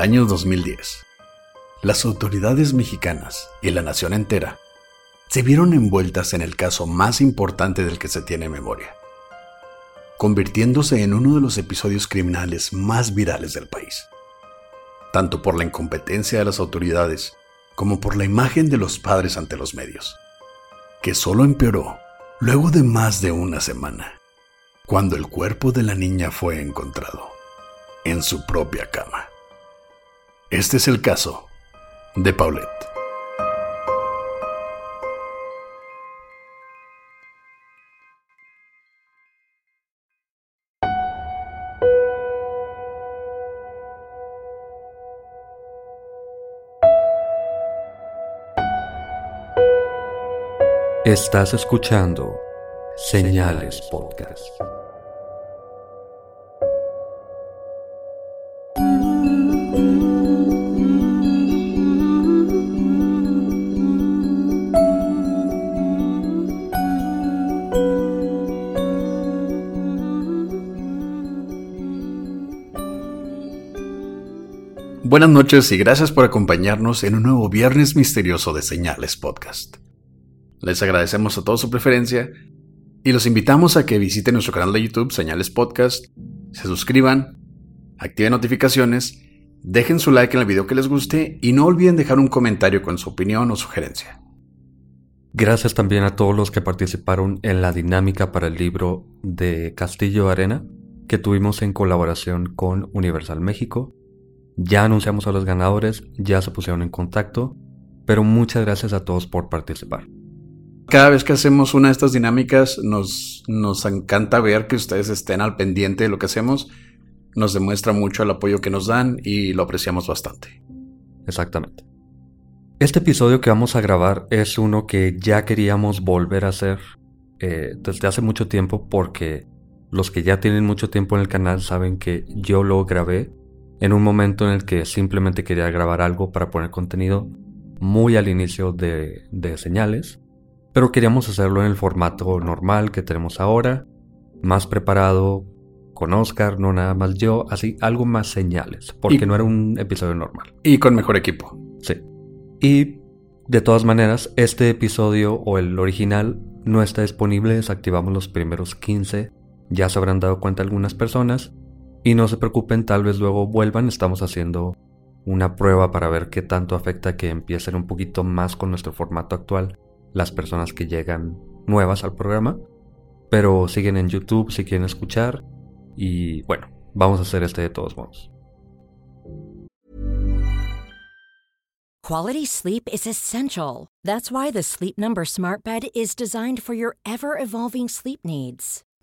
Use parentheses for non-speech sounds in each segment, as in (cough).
año 2010, las autoridades mexicanas y la nación entera se vieron envueltas en el caso más importante del que se tiene memoria, convirtiéndose en uno de los episodios criminales más virales del país, tanto por la incompetencia de las autoridades como por la imagen de los padres ante los medios, que solo empeoró luego de más de una semana, cuando el cuerpo de la niña fue encontrado en su propia cama. Este es el caso de Paulette. Estás escuchando Señales Podcast. Buenas noches y gracias por acompañarnos en un nuevo Viernes Misterioso de Señales Podcast. Les agradecemos a todos su preferencia y los invitamos a que visiten nuestro canal de YouTube Señales Podcast, se suscriban, activen notificaciones, dejen su like en el video que les guste y no olviden dejar un comentario con su opinión o sugerencia. Gracias también a todos los que participaron en la dinámica para el libro de Castillo Arena que tuvimos en colaboración con Universal México. Ya anunciamos a los ganadores, ya se pusieron en contacto, pero muchas gracias a todos por participar. Cada vez que hacemos una de estas dinámicas nos, nos encanta ver que ustedes estén al pendiente de lo que hacemos. Nos demuestra mucho el apoyo que nos dan y lo apreciamos bastante. Exactamente. Este episodio que vamos a grabar es uno que ya queríamos volver a hacer eh, desde hace mucho tiempo porque los que ya tienen mucho tiempo en el canal saben que yo lo grabé en un momento en el que simplemente quería grabar algo para poner contenido muy al inicio de, de señales, pero queríamos hacerlo en el formato normal que tenemos ahora, más preparado, con Oscar, no nada más yo, así algo más señales, porque Y- no era un episodio normal. Y con mejor equipo. Sí. Y de todas maneras, este episodio o el original no está disponible, desactivamos los primeros 15, ya se habrán dado cuenta algunas personas, y no se preocupen, tal vez luego vuelvan, estamos haciendo una prueba para ver qué tanto afecta que empiecen un poquito más con nuestro formato actual las personas que llegan nuevas al programa, pero siguen en YouTube si quieren escuchar, y bueno, vamos a hacer este de todos modos. Quality sleep is essential. That's why the Sleep Number Smart Bed is designed for your ever evolving sleep needs.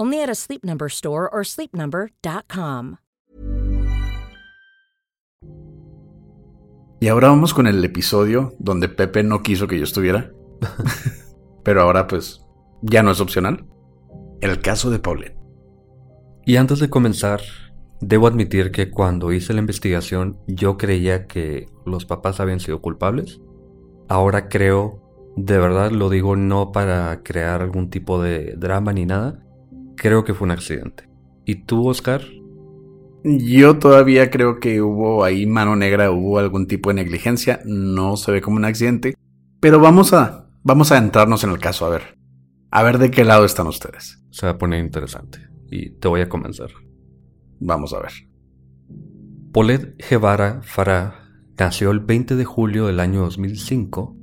Only at a Sleep Number store or sleepnumber.com. Y ahora vamos con el episodio donde Pepe no quiso que yo estuviera. (laughs) Pero ahora pues ya no es opcional. El caso de Paulette. Y antes de comenzar, debo admitir que cuando hice la investigación yo creía que los papás habían sido culpables. Ahora creo, de verdad lo digo no para crear algún tipo de drama ni nada, creo que fue un accidente. ¿Y tú, Oscar? Yo todavía creo que hubo ahí mano negra, hubo algún tipo de negligencia, no se ve como un accidente, pero vamos a vamos a entrarnos en el caso a ver. A ver de qué lado están ustedes. Se va a poner interesante y te voy a convencer. Vamos a ver. Paulette Guevara Farah nació el 20 de julio del año 2005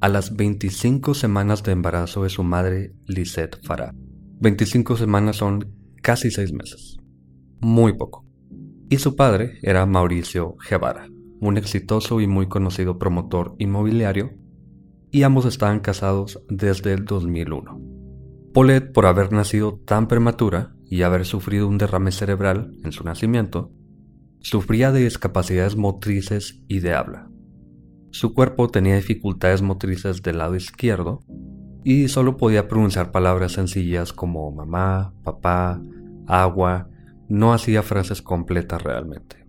a las 25 semanas de embarazo de su madre Lisette Farah. 25 semanas son casi 6 meses. Muy poco. Y su padre era Mauricio Guevara, un exitoso y muy conocido promotor inmobiliario, y ambos estaban casados desde el 2001. Paulette, por haber nacido tan prematura y haber sufrido un derrame cerebral en su nacimiento, sufría de discapacidades motrices y de habla. Su cuerpo tenía dificultades motrices del lado izquierdo y solo podía pronunciar palabras sencillas como mamá, papá, agua, no hacía frases completas realmente.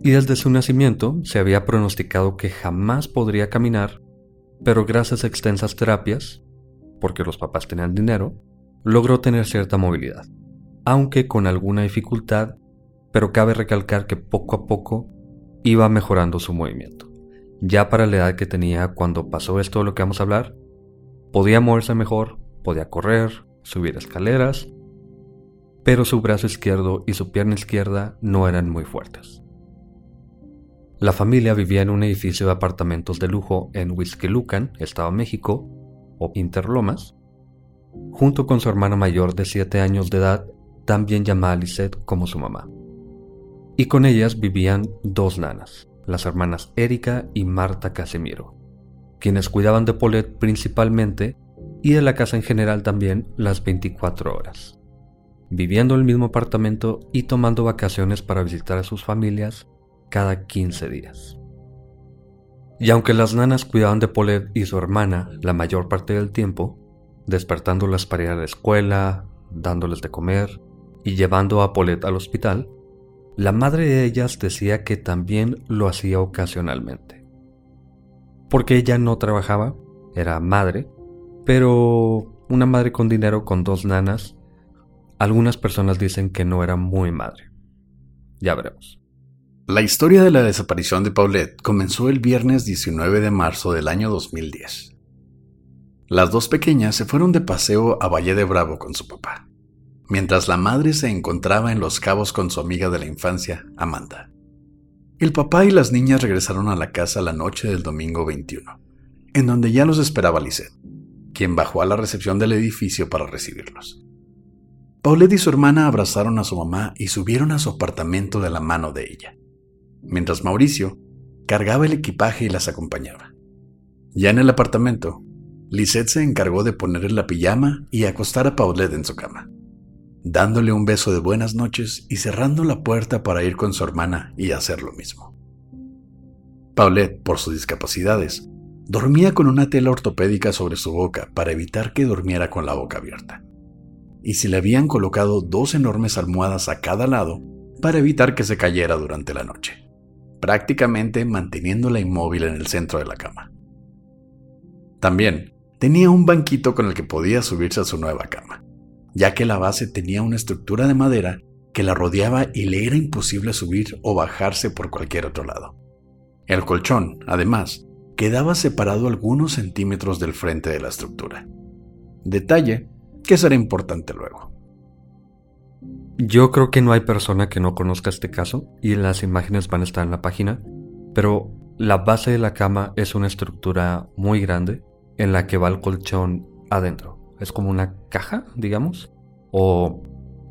Y desde su nacimiento se había pronosticado que jamás podría caminar, pero gracias a extensas terapias, porque los papás tenían dinero, logró tener cierta movilidad, aunque con alguna dificultad, pero cabe recalcar que poco a poco iba mejorando su movimiento. Ya para la edad que tenía cuando pasó esto de lo que vamos a hablar, podía moverse mejor, podía correr, subir escaleras, pero su brazo izquierdo y su pierna izquierda no eran muy fuertes. La familia vivía en un edificio de apartamentos de lujo en Huizquilucan, Estado de México, o Interlomas, junto con su hermana mayor de 7 años de edad, también llamada Lisette como su mamá. Y con ellas vivían dos nanas, las hermanas Erika y Marta Casemiro, quienes cuidaban de Paulette principalmente y de la casa en general también las 24 horas, viviendo en el mismo apartamento y tomando vacaciones para visitar a sus familias cada 15 días. Y aunque las nanas cuidaban de Paulette y su hermana la mayor parte del tiempo, despertándolas para ir a la escuela, dándoles de comer y llevando a Paulette al hospital, la madre de ellas decía que también lo hacía ocasionalmente. Porque ella no trabajaba, era madre, pero una madre con dinero con dos nanas, algunas personas dicen que no era muy madre. Ya veremos. La historia de la desaparición de Paulette comenzó el viernes 19 de marzo del año 2010. Las dos pequeñas se fueron de paseo a Valle de Bravo con su papá mientras la madre se encontraba en Los Cabos con su amiga de la infancia, Amanda. El papá y las niñas regresaron a la casa la noche del domingo 21, en donde ya los esperaba Lisette, quien bajó a la recepción del edificio para recibirlos. Paulette y su hermana abrazaron a su mamá y subieron a su apartamento de la mano de ella, mientras Mauricio cargaba el equipaje y las acompañaba. Ya en el apartamento, Lisette se encargó de ponerle la pijama y acostar a Paulette en su cama dándole un beso de buenas noches y cerrando la puerta para ir con su hermana y hacer lo mismo. Paulette, por sus discapacidades, dormía con una tela ortopédica sobre su boca para evitar que durmiera con la boca abierta. Y se le habían colocado dos enormes almohadas a cada lado para evitar que se cayera durante la noche, prácticamente manteniéndola inmóvil en el centro de la cama. También tenía un banquito con el que podía subirse a su nueva cama ya que la base tenía una estructura de madera que la rodeaba y le era imposible subir o bajarse por cualquier otro lado. El colchón, además, quedaba separado algunos centímetros del frente de la estructura. Detalle que será importante luego. Yo creo que no hay persona que no conozca este caso y las imágenes van a estar en la página, pero la base de la cama es una estructura muy grande en la que va el colchón adentro es como una caja, digamos, o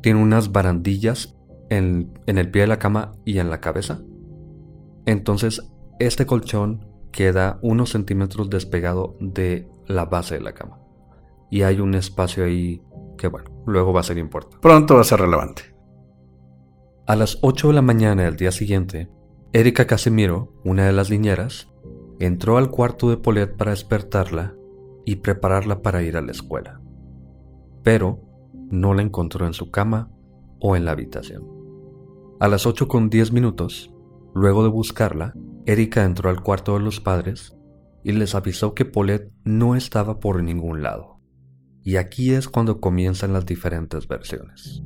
tiene unas barandillas en, el pie de la cama y en la cabeza. Entonces, este colchón queda unos centímetros despegado de la base de la cama. Y hay un espacio ahí que, bueno, luego va a ser importante. Pronto va a ser relevante. A las 8 de la mañana del día siguiente, Erika Casemiro, una de las niñeras, entró al cuarto de Paulette para despertarla y prepararla para ir a la escuela pero no la encontró en su cama o en la habitación. A las 8 con 10 minutos, luego de buscarla, Erika entró al cuarto de los padres y les avisó que Paulette no estaba por ningún lado. Y aquí es cuando comienzan las diferentes versiones.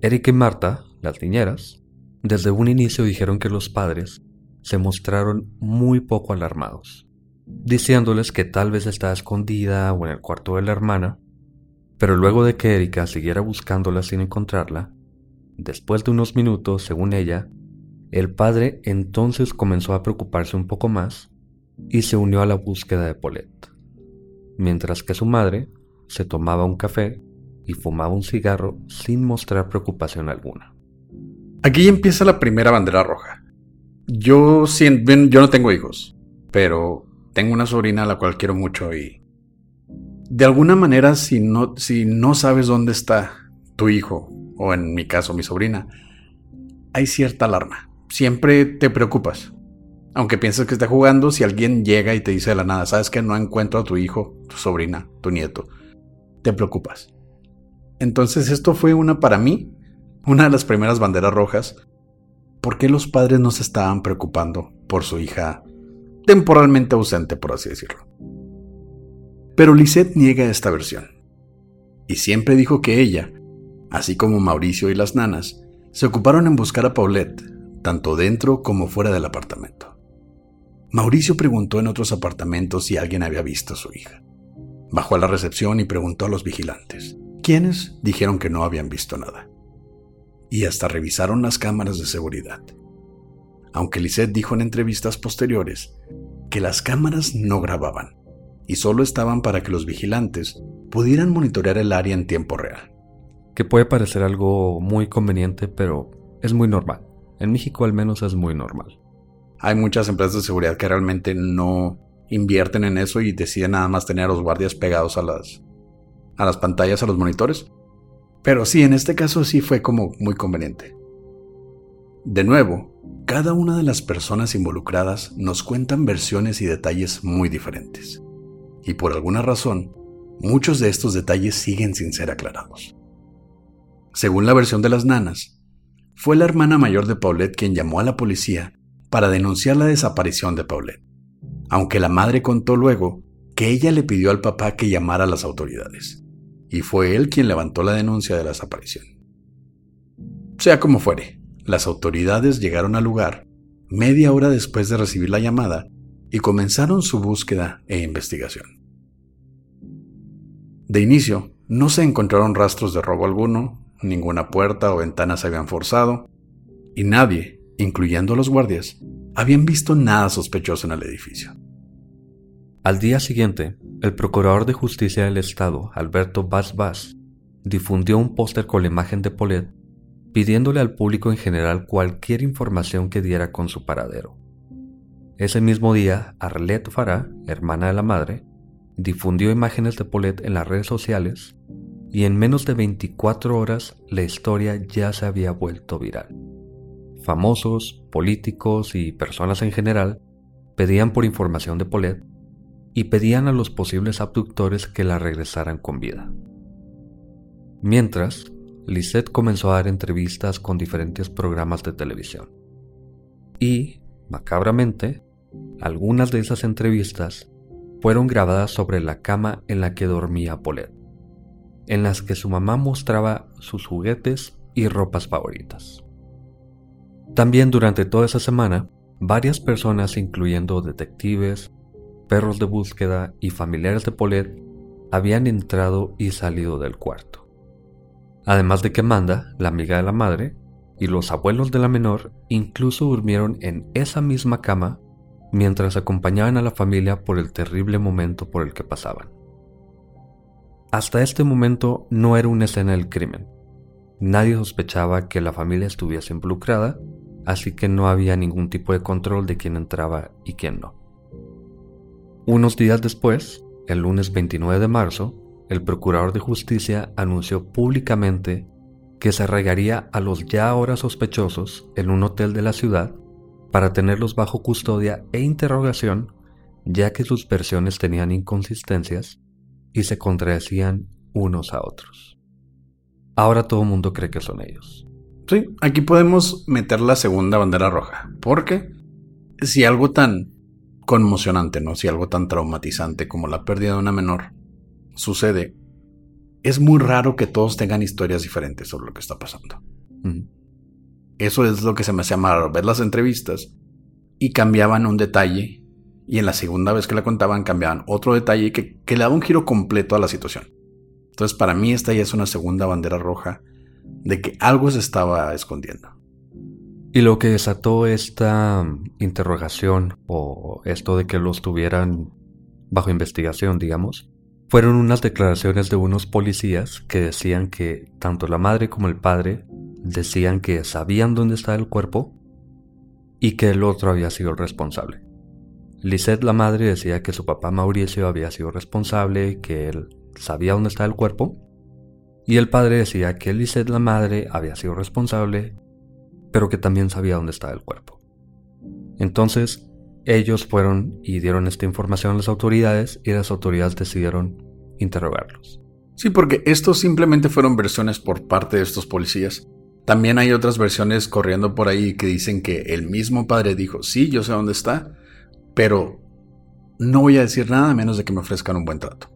Erika y Marta, las niñeras, desde un inicio dijeron que los padres se mostraron muy poco alarmados, diciéndoles que tal vez estaba escondida o en el cuarto de la hermana, pero luego de que Erika siguiera buscándola sin encontrarla, después de unos minutos, según ella, el padre entonces comenzó a preocuparse un poco más y se unió a la búsqueda de Paulette, mientras que su madre se tomaba un café y fumaba un cigarro sin mostrar preocupación alguna. Aquí empieza la primera bandera roja. Yo, yo no tengo hijos, pero tengo una sobrina a la cual quiero mucho y de alguna manera si no, si no sabes dónde está tu hijo, o en mi caso mi sobrina, hay cierta alarma. Siempre te preocupas. Aunque pienses que está jugando, si alguien llega y te dice de la nada, sabes que no encuentro a tu hijo, tu sobrina, tu nieto, te preocupas. Entonces esto fue una para mí, una de las primeras banderas rojas. ¿Por qué los padres no se estaban preocupando por su hija temporalmente ausente, por así decirlo? Pero Lisette niega esta versión. Y siempre dijo que ella, así como Mauricio y las nanas, se ocuparon en buscar a Paulette, tanto dentro como fuera del apartamento. Mauricio preguntó en otros apartamentos si alguien había visto a su hija. Bajó a la recepción y preguntó a los vigilantes. Quienes dijeron que no habían visto nada. Y hasta revisaron las cámaras de seguridad. Aunque Lisette dijo en entrevistas posteriores que las cámaras no grababan y solo estaban para que los vigilantes pudieran monitorear el área en tiempo real. Que puede parecer algo muy conveniente, pero es muy normal. En México al menos es muy normal. Hay muchas empresas de seguridad que realmente no invierten en eso y deciden nada más tener a los guardias pegados a las a las pantallas, a los monitores. Pero sí, en este caso sí fue como muy conveniente. De nuevo, cada una de las personas involucradas nos cuentan versiones y detalles muy diferentes. Y por alguna razón, muchos de estos detalles siguen sin ser aclarados. Según la versión de las nanas, fue la hermana mayor de Paulette quien llamó a la policía para denunciar la desaparición de Paulette, aunque la madre contó luego que ella le pidió al papá que llamara a las autoridades y fue él quien levantó la denuncia de la desaparición. Sea como fuere, las autoridades llegaron al lugar media hora después de recibir la llamada y comenzaron su búsqueda e investigación. De inicio, no se encontraron rastros de robo alguno, ninguna puerta o ventana se habían forzado, y nadie, incluyendo los guardias, habían visto nada sospechoso en el edificio. Al día siguiente, el Procurador de Justicia del Estado, Alberto Vaz Vaz, difundió un póster con la imagen de Paulette pidiéndole al público en general cualquier información que diera con su paradero. Ese mismo día, Arlette Farah, hermana de la madre, difundió imágenes de Paulette en las redes sociales y en menos de 24 horas la historia ya se había vuelto viral. Famosos, políticos y personas en general pedían por información de Paulette y pedían a los posibles abductores que la regresaran con vida. Mientras, Lisette comenzó a dar entrevistas con diferentes programas de televisión. Y, macabramente, algunas de esas entrevistas fueron grabadas sobre la cama en la que dormía Paulette, en las que su mamá mostraba sus juguetes y ropas favoritas. También durante toda esa semana, varias personas, incluyendo detectives, perros de búsqueda y familiares de Paulette habían entrado y salido del cuarto. Además de que Amanda, la amiga de la madre, y los abuelos de la menor incluso durmieron en esa misma cama mientras acompañaban a la familia por el terrible momento por el que pasaban. Hasta este momento no era una escena del crimen. Nadie sospechaba que la familia estuviese involucrada, así que no había ningún tipo de control de quién entraba y quién no. Unos días después, el lunes 29 de marzo, el Procurador de Justicia anunció públicamente que se arraigaría a los ya ahora sospechosos en un hotel de la ciudad para tenerlos bajo custodia e interrogación, ya que sus versiones tenían inconsistencias y se contradecían unos a otros. Ahora todo el mundo cree que son ellos. Sí, aquí podemos meter la segunda bandera roja, porque si algo tan conmocionante, ¿no? Si algo tan traumatizante como la pérdida de una menor sucede, es muy raro que todos tengan historias diferentes sobre lo que está pasando. Eso es lo que se me hacía raro, ver las entrevistas y cambiaban un detalle y en la segunda vez que la contaban cambiaban otro detalle que, que le daba un giro completo a la situación. Entonces para mí esta ya es una segunda bandera roja de que algo se estaba escondiendo. Y lo que desató esta interrogación o esto de que los tuvieran bajo investigación, digamos, fueron unas declaraciones de unos policías que decían que tanto la madre como el padre decían que sabían dónde estaba el cuerpo y que el otro había sido el responsable. Lisette, la madre, decía que su papá Mauricio había sido responsable que él sabía dónde estaba el cuerpo. Y el padre decía que Lisette, la madre, había sido responsable, pero que también sabía dónde estaba el cuerpo. Entonces, ellos fueron y dieron esta información a las autoridades y las autoridades decidieron interrogarlos. Sí, porque estos simplemente fueron versiones por parte de estos policías. También hay otras versiones corriendo por ahí que dicen que el mismo padre dijo, sí, yo sé dónde está, pero no voy a decir nada a menos de que me ofrezcan un buen trato.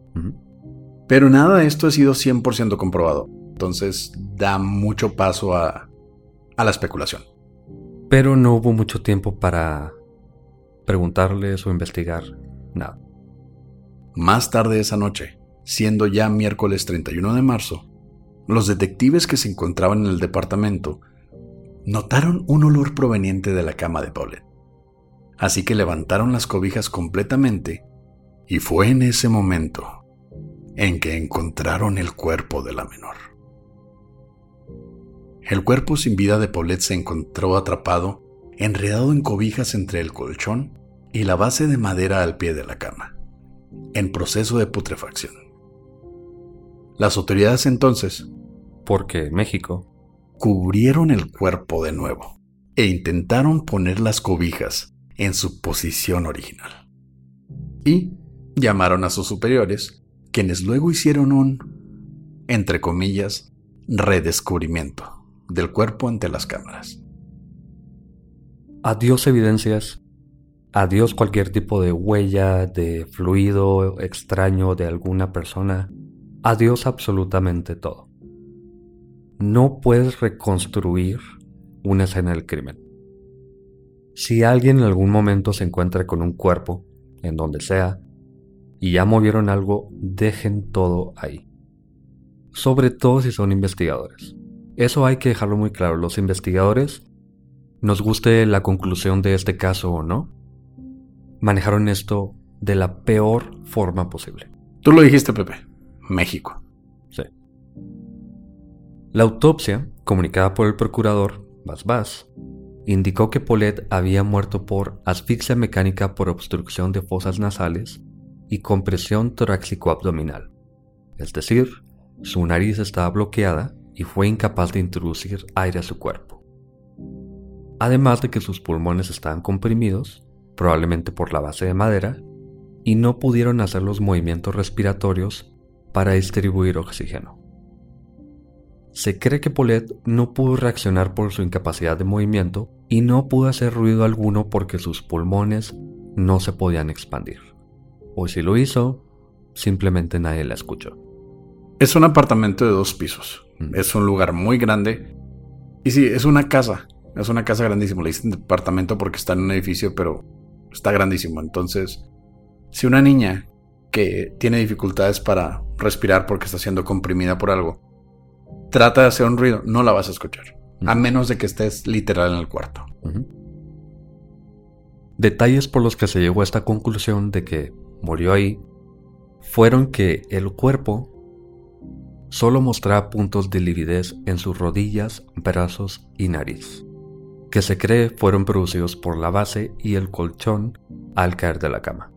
Pero nada de esto ha sido 100% comprobado. Entonces da mucho paso a, a la especulación. Pero no hubo mucho tiempo para preguntarles o investigar nada. Más tarde esa noche, siendo ya miércoles 31 de marzo, los detectives que se encontraban en el departamento notaron un olor proveniente de la cama de Paulette. Así que levantaron las cobijas completamente y fue en ese momento en que encontraron el cuerpo de la menor. El cuerpo sin vida de Paulette se encontró atrapado enredado en cobijas entre el colchón y la base de madera al pie de la cama, en proceso de putrefacción. Las autoridades entonces, porque México, cubrieron el cuerpo de nuevo e intentaron poner las cobijas en su posición original. Y llamaron a sus superiores, quienes luego hicieron un, entre comillas, redescubrimiento del cuerpo ante las cámaras. Adiós evidencias, adiós cualquier tipo de huella, de fluido extraño de alguna persona, adiós absolutamente todo. No puedes reconstruir una escena del crimen. Si alguien en algún momento se encuentra con un cuerpo, en donde sea, y ya movieron algo, dejen todo ahí. Sobre todo si son investigadores. Eso hay que dejarlo muy claro. Los investigadores nos guste la conclusión de este caso o no, manejaron esto de la peor forma posible. Tú lo dijiste, Pepe. México. Sí. La autopsia, comunicada por el procurador, Bas indicó que Paulette había muerto por asfixia mecánica por obstrucción de fosas nasales y compresión torácico-abdominal. Es decir, su nariz estaba bloqueada y fue incapaz de introducir aire a su cuerpo además de que sus pulmones estaban comprimidos, probablemente por la base de madera, y no pudieron hacer los movimientos respiratorios para distribuir oxígeno. Se cree que Paulette no pudo reaccionar por su incapacidad de movimiento y no pudo hacer ruido alguno porque sus pulmones no se podían expandir. O si lo hizo, simplemente nadie la escuchó. Es un apartamento de dos pisos. Mm. Es un lugar muy grande. Y sí, es una casa. Es una casa grandísima. Le dicen departamento porque está en un edificio, pero está grandísimo. Entonces, si una niña que tiene dificultades para respirar porque está siendo comprimida por algo, trata de hacer un ruido, no la vas a escuchar. A menos de que estés literal en el cuarto. Detalles por los que se llegó a esta conclusión de que murió ahí fueron que el cuerpo solo mostraba puntos de lividez en sus rodillas, brazos y nariz que se cree fueron producidos por la base y el colchón al caer de la cama.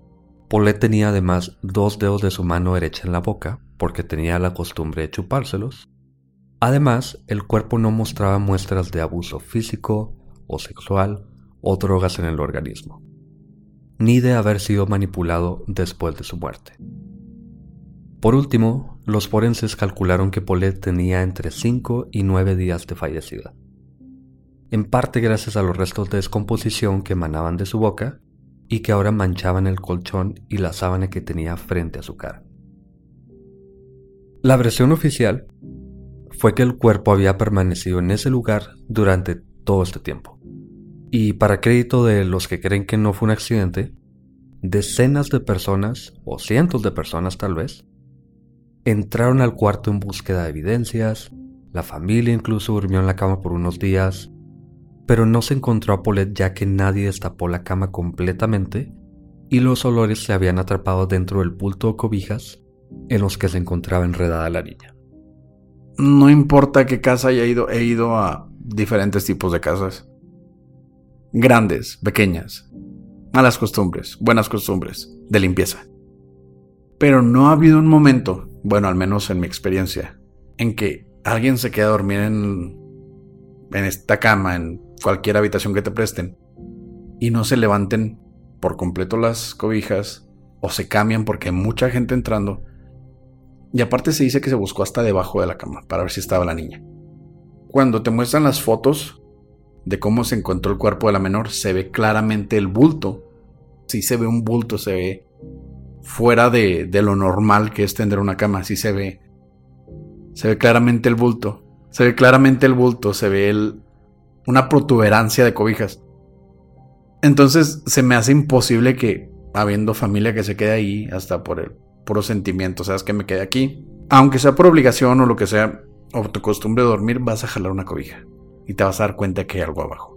Paulette tenía además dos dedos de su mano derecha en la boca, porque tenía la costumbre de chupárselos. Además, el cuerpo no mostraba muestras de abuso físico o sexual o drogas en el organismo, ni de haber sido manipulado después de su muerte. Por último, los forenses calcularon que Paulette tenía entre 5 y 9 días de fallecida en parte gracias a los restos de descomposición que emanaban de su boca y que ahora manchaban el colchón y la sábana que tenía frente a su cara. La versión oficial fue que el cuerpo había permanecido en ese lugar durante todo este tiempo. Y para crédito de los que creen que no fue un accidente, decenas de personas, o cientos de personas tal vez, entraron al cuarto en búsqueda de evidencias, la familia incluso durmió en la cama por unos días, pero no se encontró a Paulette ya que nadie destapó la cama completamente y los olores se habían atrapado dentro del bulto de cobijas en los que se encontraba enredada la niña. No importa qué casa haya ido, he ido a diferentes tipos de casas. Grandes, pequeñas, malas costumbres, buenas costumbres, de limpieza. Pero no ha habido un momento, bueno, al menos en mi experiencia, en que alguien se queda a dormir en, en esta cama, en cualquier habitación que te presten, y no se levanten por completo las cobijas o se cambian porque hay mucha gente entrando. Y aparte se dice que se buscó hasta debajo de la cama para ver si estaba la niña. Cuando te muestran las fotos de cómo se encontró el cuerpo de la menor, se ve claramente el bulto. Si se ve un bulto, se ve fuera de, de, lo normal que es tender una cama. Sí se ve. Se ve claramente el bulto. Se ve claramente el bulto. Se ve el, una protuberancia de cobijas. Entonces se me hace imposible que, habiendo familia que se quede ahí, hasta por el puro sentimiento, sabes que me quede aquí, aunque sea por obligación o lo que sea, o tu costumbre de dormir, vas a jalar una cobija y te vas a dar cuenta que hay algo abajo.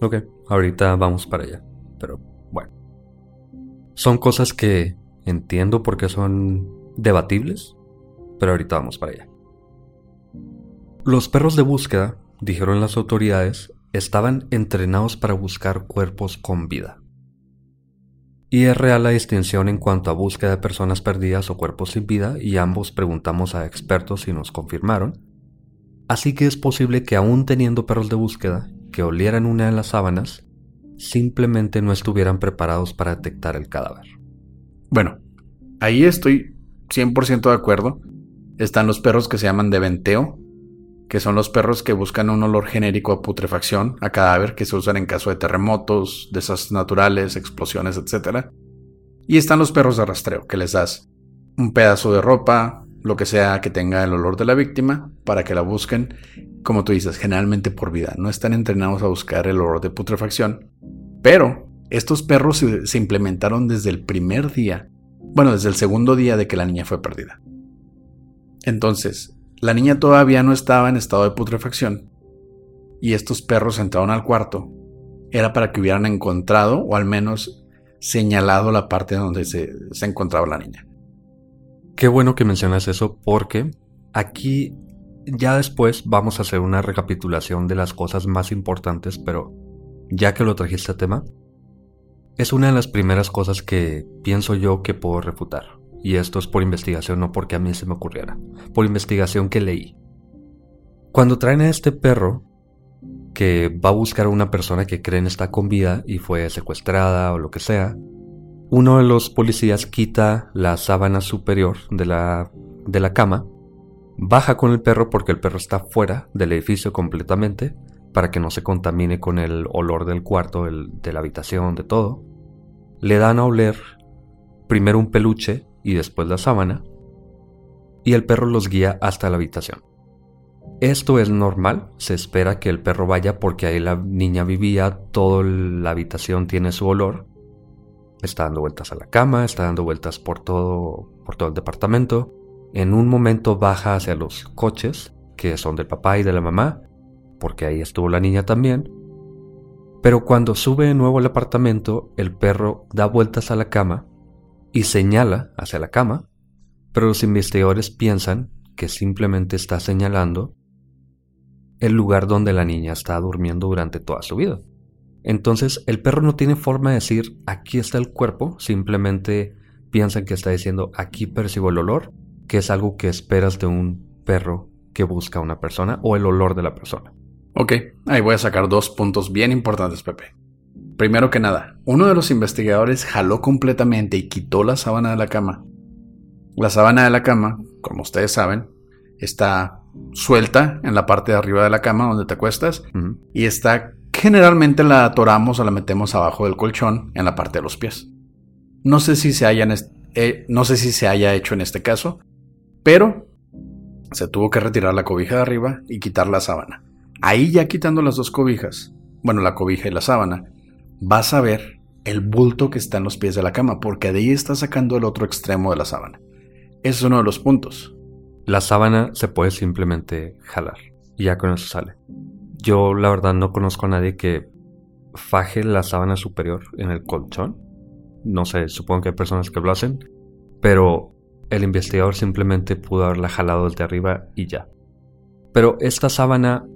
Ok, ahorita vamos para allá, pero bueno. Son cosas que entiendo porque son debatibles, pero ahorita vamos para allá. Los perros de búsqueda, dijeron las autoridades, estaban entrenados para buscar cuerpos con vida. Y es real la distinción en cuanto a búsqueda de personas perdidas o cuerpos sin vida, y ambos preguntamos a expertos y nos confirmaron. Así que es posible que aún teniendo perros de búsqueda que olieran una de las sábanas, simplemente no estuvieran preparados para detectar el cadáver. Bueno, ahí estoy 100% de acuerdo. Están los perros que se llaman de venteo, que son los perros que buscan un olor genérico a putrefacción, a cadáver, que se usan en caso de terremotos, desastres naturales, explosiones, etc. Y están los perros de rastreo, que les das un pedazo de ropa, lo que sea que tenga el olor de la víctima, para que la busquen, como tú dices, generalmente por vida. No están entrenados a buscar el olor de putrefacción. Pero estos perros se, implementaron desde el primer día, bueno, desde el segundo día de que la niña fue perdida. Entonces, la niña todavía no estaba en estado de putrefacción y estos perros entraron al cuarto. Era para que hubieran encontrado o al menos señalado la parte donde se, encontraba la niña. Qué bueno que mencionas eso porque aquí ya después vamos a hacer una recapitulación de las cosas más importantes, pero ya que lo trajiste a tema, es una de las primeras cosas que pienso yo que puedo refutar. Y esto es por investigación, no porque a mí se me ocurriera. Por investigación que leí. Cuando traen a este perro, que va a buscar a una persona que creen está con vida y fue secuestrada o lo que sea, uno de los policías quita la sábana superior de la, de la cama, baja con el perro porque el perro está fuera del edificio completamente, para que no se contamine con el olor del cuarto, de la habitación, de todo. Le dan a oler primero un peluche y después la sábana, y el perro los guía hasta la habitación. Esto es normal, se espera que el perro vaya porque ahí la niña vivía, toda la habitación tiene su olor. Está dando vueltas a la cama, está dando vueltas por todo, por todo el departamento. En un momento baja hacia los coches, que son del papá y de la mamá, porque ahí estuvo la niña también. Pero cuando sube de nuevo al apartamento, el perro da vueltas a la cama y señala hacia la cama, pero los investigadores piensan que simplemente está señalando el lugar donde la niña está durmiendo durante toda su vida. Entonces el perro no tiene forma de decir aquí está el cuerpo, simplemente piensan que está diciendo aquí percibo el olor, que es algo que esperas de un perro que busca a una persona o el olor de la persona. Ok, ahí voy a sacar dos puntos bien importantes, Pepe. Primero que nada, uno de los investigadores jaló completamente y quitó la sábana de la cama. La sábana de la cama, como ustedes saben, está suelta en la parte de arriba de la cama donde te acuestas y está generalmente la atoramos o la metemos abajo del colchón en la parte de los pies. No sé si se hayan eh, no sé si se haya hecho en este caso, pero se tuvo que retirar la cobija de arriba y quitar la sábana. Ahí ya quitando las dos cobijas, bueno, la cobija y la sábana, vas a ver el bulto que está en los pies de la cama, porque de ahí está sacando el otro extremo de la sábana. Es uno de los puntos. La sábana se puede simplemente jalar y ya con eso sale. Yo la verdad no conozco a nadie que faje la sábana superior en el colchón. No sé, supongo que hay personas que lo hacen, pero el investigador simplemente pudo haberla jalado desde arriba y ya. Pero esta sábana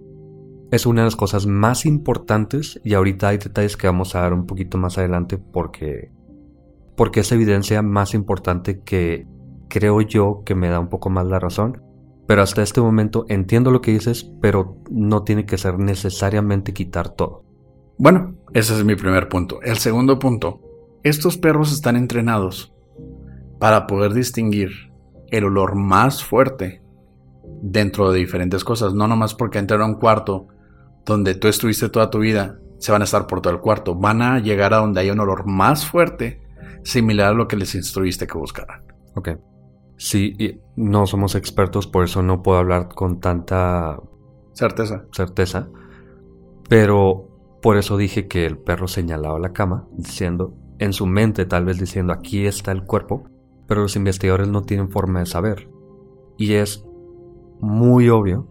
es una de las cosas más importantes y ahorita hay detalles que vamos a dar un poquito más adelante porque porque es evidencia más importante que creo yo que me da un poco más la razón. Pero hasta este momento entiendo lo que dices, pero no tiene que ser necesariamente quitar todo. Bueno, ese es mi primer punto. El segundo punto, estos perros están entrenados para poder distinguir el olor más fuerte dentro de diferentes cosas, no nomás porque entran a un cuarto donde tú estuviste toda tu vida, se van a estar por todo el cuarto, van a llegar a donde hay un olor más fuerte, similar a lo que les instruiste que buscaran. Ok. Sí, no somos expertos, por eso no puedo hablar con tanta certeza. certeza. Pero por eso dije que el perro señalaba la cama, diciendo, en su mente tal vez diciendo, aquí está el cuerpo, pero los investigadores no tienen forma de saber. Y es muy obvio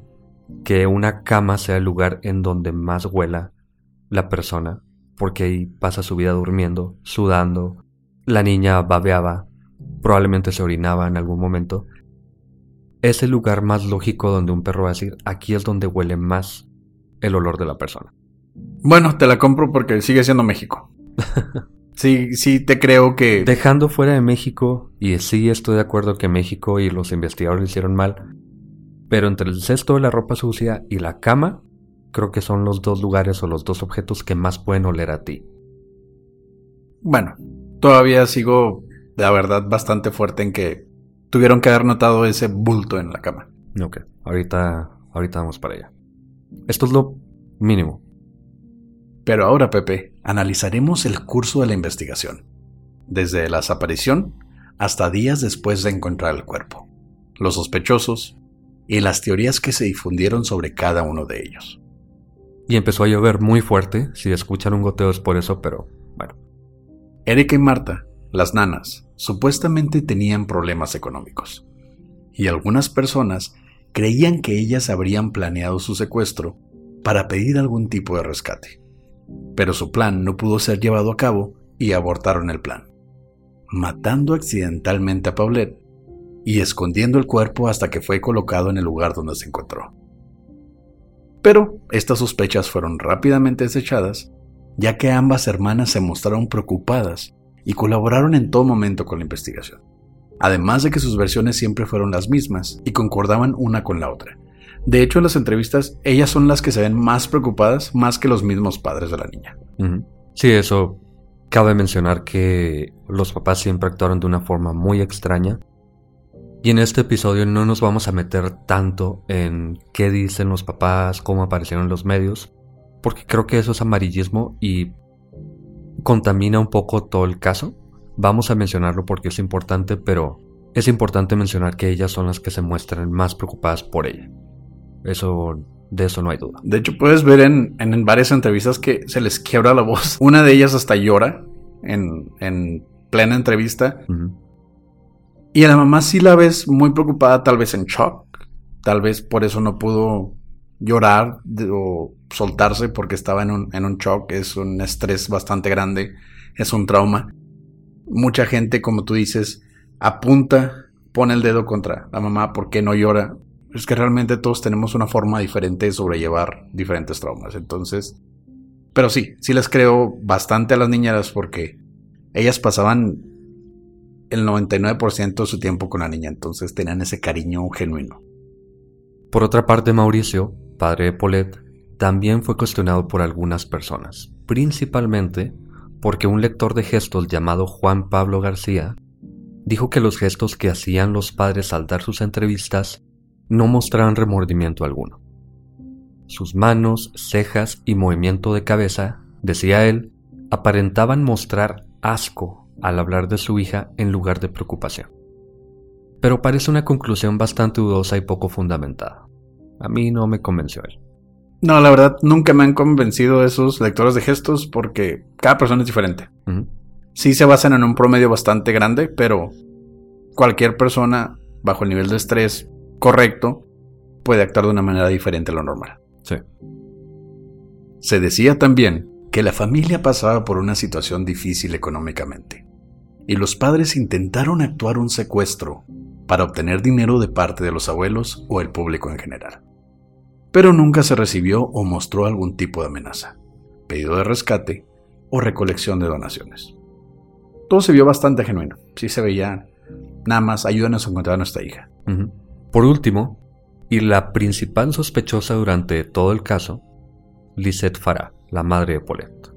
que una cama sea el lugar en donde más huela la persona, porque ahí pasa su vida durmiendo, sudando, la niña babeaba, probablemente se orinaba en algún momento. Es el lugar más lógico donde un perro va a decir, aquí es donde huele más el olor de la persona. Bueno, te la compro porque sigue siendo México. (laughs) sí, sí te creo que... Dejando fuera de México, y sí estoy de acuerdo que México y los investigadores hicieron mal, pero entre el cesto de la ropa sucia y la cama, creo que son los dos lugares o los dos objetos que más pueden oler a ti. Bueno, todavía sigo, la verdad, bastante fuerte en que tuvieron que haber notado ese bulto en la cama. Ok, ahorita, ahorita vamos para allá. Esto es lo mínimo. Pero ahora, Pepe, analizaremos el curso de la investigación, desde la desaparición hasta días después de encontrar el cuerpo, los sospechosos y las teorías que se difundieron sobre cada uno de ellos. Y empezó a llover muy fuerte, si escuchan un goteo es por eso, pero bueno. Erika y Marta, las nanas, supuestamente tenían problemas económicos, y algunas personas creían que ellas habrían planeado su secuestro para pedir algún tipo de rescate. Pero su plan no pudo ser llevado a cabo y abortaron el plan, matando accidentalmente a Paulette y escondiendo el cuerpo hasta que fue colocado en el lugar donde se encontró. Pero estas sospechas fueron rápidamente desechadas, ya que ambas hermanas se mostraron preocupadas y colaboraron en todo momento con la investigación, además de que sus versiones siempre fueron las mismas y concordaban una con la otra. De hecho, en las entrevistas, ellas son las que se ven más preocupadas más que los mismos padres de la niña. Sí, eso. Cabe mencionar que los papás siempre actuaron de una forma muy extraña y en este episodio no nos vamos a meter tanto en qué dicen los papás, cómo aparecieron en los medios, porque creo que eso es amarillismo y contamina un poco todo el caso. Vamos a mencionarlo porque es importante, pero es importante mencionar que ellas son las que se muestran más preocupadas por ella. Eso, de eso no hay duda. De hecho, puedes ver en, en, varias entrevistas que se les quiebra la voz. (laughs) Una de ellas hasta llora en, en plena entrevista. Y a la mamá sí la ves muy preocupada, tal vez en shock. Tal vez por eso no pudo llorar o soltarse porque estaba en un, en un shock. Es un estrés bastante grande. Es un trauma. Mucha gente, como tú dices, apunta, pone el dedo contra la mamá porque no llora. Es que realmente todos tenemos una forma diferente de sobrellevar diferentes traumas. Entonces, pero sí, sí les creo bastante a las niñeras porque ellas pasaban el 99% de su tiempo con la niña, entonces tenían ese cariño genuino. Por otra parte, Mauricio, padre de Paulette, también fue cuestionado por algunas personas, principalmente porque un lector de gestos llamado Juan Pablo García dijo que los gestos que hacían los padres al dar sus entrevistas no mostraban remordimiento alguno. Sus manos, cejas y movimiento de cabeza, decía él, aparentaban mostrar asco al hablar de su hija en lugar de preocupación. Pero parece una conclusión bastante dudosa y poco fundamentada. A mí no me convenció él. No, la verdad, nunca me han convencido esos lectores de gestos porque cada persona es diferente. Sí se basan en un promedio bastante grande, pero cualquier persona bajo el nivel de estrés correcto puede actuar de una manera diferente a lo normal. Sí. Se decía también que la familia pasaba por una situación difícil económicamente y los padres intentaron actuar un secuestro para obtener dinero de parte de los abuelos o el público en general. Pero nunca se recibió o mostró algún tipo de amenaza, pedido de rescate o recolección de donaciones. Todo se vio bastante genuino, sí se veía nada más ayúdanos a encontrar a nuestra hija. Por último, y la principal sospechosa durante todo el caso, Lisette Farah, la madre de Paulette.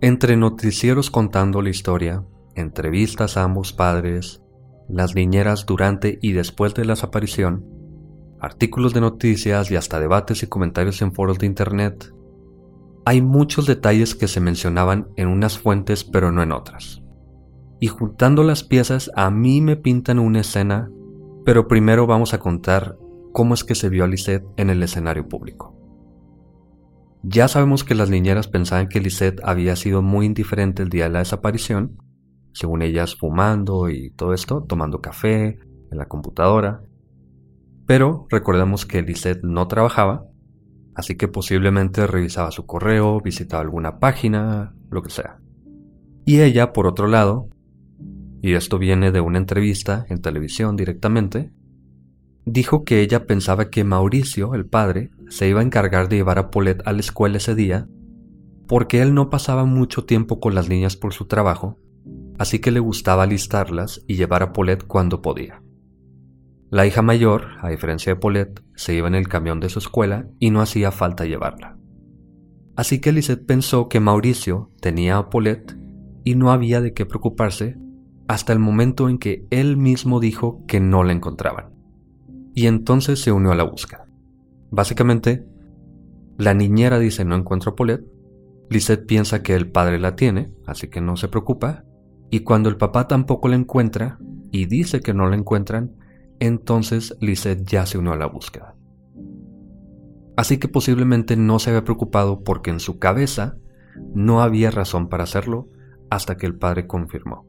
Entre noticieros contando la historia, entrevistas a ambos padres, las niñeras durante y después de la desaparición, artículos de noticias y hasta debates y comentarios en foros de internet, hay muchos detalles que se mencionaban en unas fuentes pero no en otras. Y juntando las piezas a mí me pintan una escena, pero primero vamos a contar cómo es que se vio a Lisette en el escenario público. Ya sabemos que las niñeras pensaban que Lisette había sido muy indiferente el día de la desaparición, según ellas fumando y todo esto, tomando café en la computadora. Pero recordemos que Lisette no trabajaba, así que posiblemente revisaba su correo, visitaba alguna página, lo que sea. Y ella, por otro lado, y esto viene de una entrevista en televisión directamente, dijo que ella pensaba que Mauricio, el padre, se iba a encargar de llevar a Paulette a la escuela ese día, porque él no pasaba mucho tiempo con las niñas por su trabajo, así que le gustaba alistarlas y llevar a Paulette cuando podía. La hija mayor, a diferencia de Paulette, se iba en el camión de su escuela y no hacía falta llevarla. Así que Lisette pensó que Mauricio tenía a Paulette y no había de qué preocuparse hasta el momento en que él mismo dijo que no la encontraban. Y entonces se unió a la búsqueda. Básicamente, la niñera dice no encuentro a Paulette, Lisette piensa que el padre la tiene, así que no se preocupa, y cuando el papá tampoco la encuentra y dice que no la encuentran, entonces Lisette ya se unió a la búsqueda. Así que posiblemente no se había preocupado porque en su cabeza no había razón para hacerlo hasta que el padre confirmó.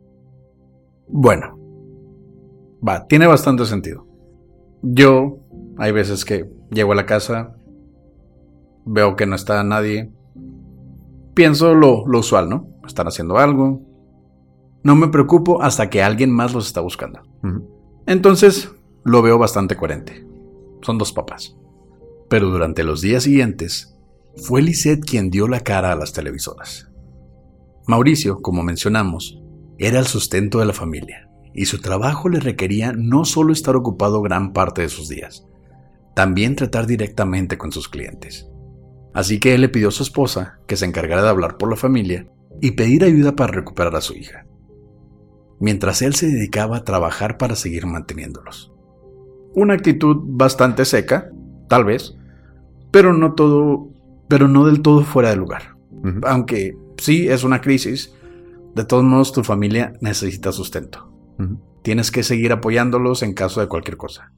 Bueno, va, tiene bastante sentido. Yo, hay veces que llego a la casa, veo que no está nadie, pienso lo, lo usual, ¿no? Están haciendo algo. No me preocupo hasta que alguien más los está buscando. Entonces, lo veo bastante coherente. Son dos papás. Pero durante los días siguientes, fue Lisette quien dio la cara a las televisoras. Mauricio, como mencionamos, era el sustento de la familia, y su trabajo le requería no solo estar ocupado gran parte de sus días, también tratar directamente con sus clientes. Así que él le pidió a su esposa que se encargara de hablar por la familia y pedir ayuda para recuperar a su hija, mientras él se dedicaba a trabajar para seguir manteniéndolos. Una actitud bastante seca, tal vez, pero no todo, pero no del todo fuera de lugar. Aunque sí es una crisis, de todos modos tu familia necesita sustento. Tienes que seguir apoyándolos en caso de cualquier cosa.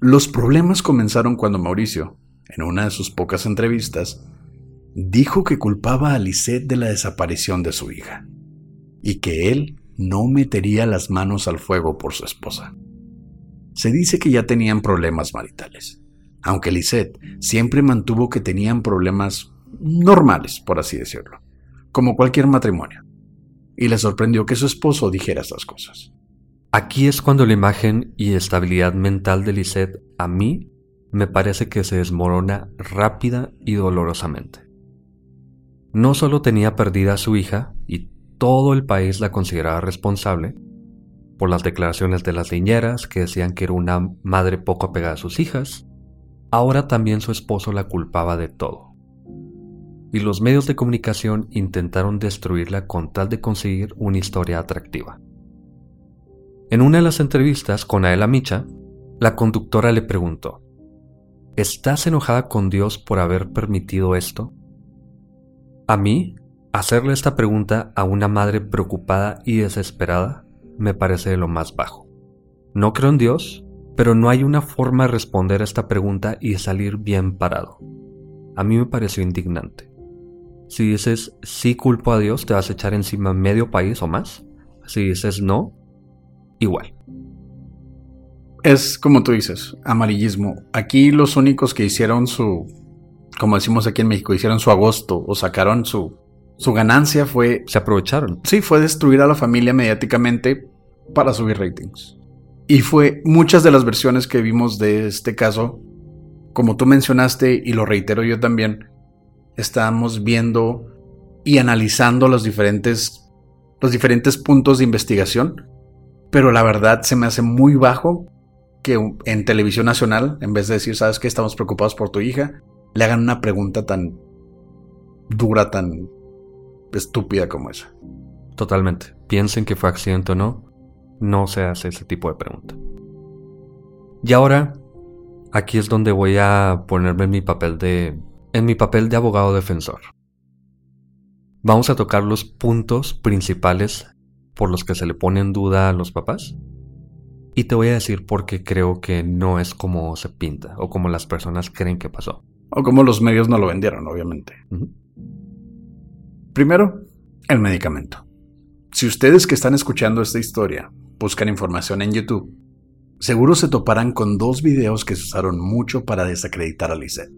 Los problemas comenzaron cuando Mauricio, en una de sus pocas entrevistas, dijo que culpaba a Lisette de la desaparición de su hija y que él no metería las manos al fuego por su esposa. Se dice que ya tenían problemas maritales, aunque Lisette siempre mantuvo que tenían problemas normales, por así decirlo, como cualquier matrimonio, y le sorprendió que su esposo dijera estas cosas. Aquí es cuando la imagen y estabilidad mental de Lisette a mí me parece que se desmorona rápida y dolorosamente. No solo tenía perdida a su hija y todo el país la consideraba responsable por las declaraciones de las niñeras que decían que era una madre poco apegada a sus hijas, ahora también su esposo la culpaba de todo. Y los medios de comunicación intentaron destruirla con tal de conseguir una historia atractiva. En una de las entrevistas con Aela Micha, la conductora le preguntó, ¿Estás enojada con Dios por haber permitido esto? A mí, hacerle esta pregunta a una madre preocupada y desesperada me parece de lo más bajo. No creo en Dios, Pero no hay una forma de responder a esta pregunta y salir bien parado. A mí me pareció indignante. Si dices sí culpo a Dios, te vas a echar encima medio país o más. Si dices no, igual. Es como tú dices, amarillismo. Aquí los únicos que hicieron su, como decimos aquí en México, hicieron su agosto o sacaron su, su ganancia fue... Se aprovecharon. Sí, fue destruir a la familia mediáticamente para subir ratings. Y fue muchas de las versiones que vimos de este caso, como tú mencionaste y lo reitero yo también, estábamos viendo y analizando los diferentes, los diferentes puntos de investigación, pero la verdad se me hace muy bajo que en televisión nacional, en vez de decir, sabes que estamos preocupados por tu hija, le hagan una pregunta tan dura, tan estúpida como esa. Totalmente. Piensen que fue accidente o no, no se hace ese tipo de pregunta. Y ahora, aquí es donde voy a ponerme en mi papel de en mi papel de abogado defensor. Vamos a tocar los puntos principales por los que se le pone en duda a los papás. Y te voy a decir por qué creo que no es como se pinta o como las personas creen que pasó. O como los medios no lo vendieron, obviamente. Primero, el medicamento. Si ustedes que están escuchando esta historia buscan información en YouTube, seguro se toparán con dos videos que se usaron mucho para desacreditar a Lisette.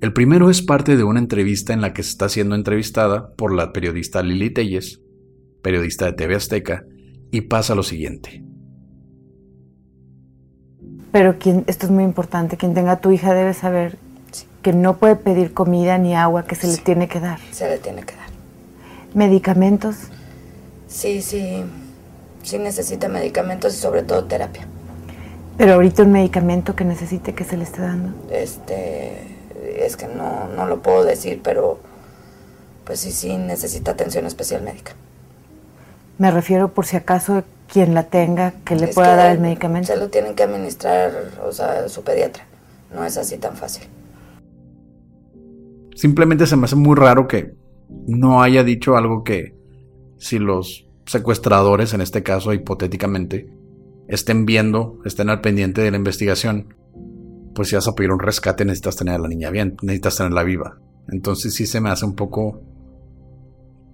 El primero es parte de una entrevista en la que se está siendo entrevistada por la periodista Lili Telles, periodista de TV Azteca, y pasa lo siguiente. Pero quien, esto es muy importante, quien tenga a tu hija debe saber que no puede pedir comida ni agua, que se le tiene que dar. Se le tiene que dar. Medicamentos. Sí, sí, sí necesita medicamentos y sobre todo terapia. Pero ahorita un medicamento que necesite que se le esté dando. Este, es que no, no lo puedo decir, pero pues sí, sí necesita atención especial médica. Me refiero por si acaso quien la tenga que le pueda dar el medicamento. Se lo tienen que administrar, o sea, su pediatra. No es así tan fácil. Simplemente se me hace muy raro que no haya dicho algo que si los secuestradores, en este caso hipotéticamente, estén viendo, estén al pendiente de la investigación, pues si vas a pedir un rescate necesitas tener a la niña bien, necesitas tenerla viva. Entonces sí se me hace un poco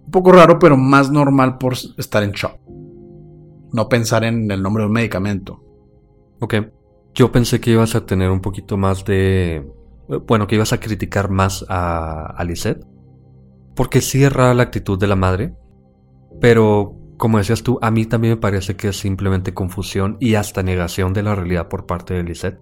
un poco raro, pero más normal por estar en shock. No pensar en el nombre de un medicamento. Ok. Yo pensé que ibas a tener un poquito más de... Bueno, que ibas a criticar más a, a Lisette. Porque sí es rara la actitud de la madre. Pero, como decías tú, a mí también me parece que es simplemente confusión y hasta negación de la realidad por parte de Lisette.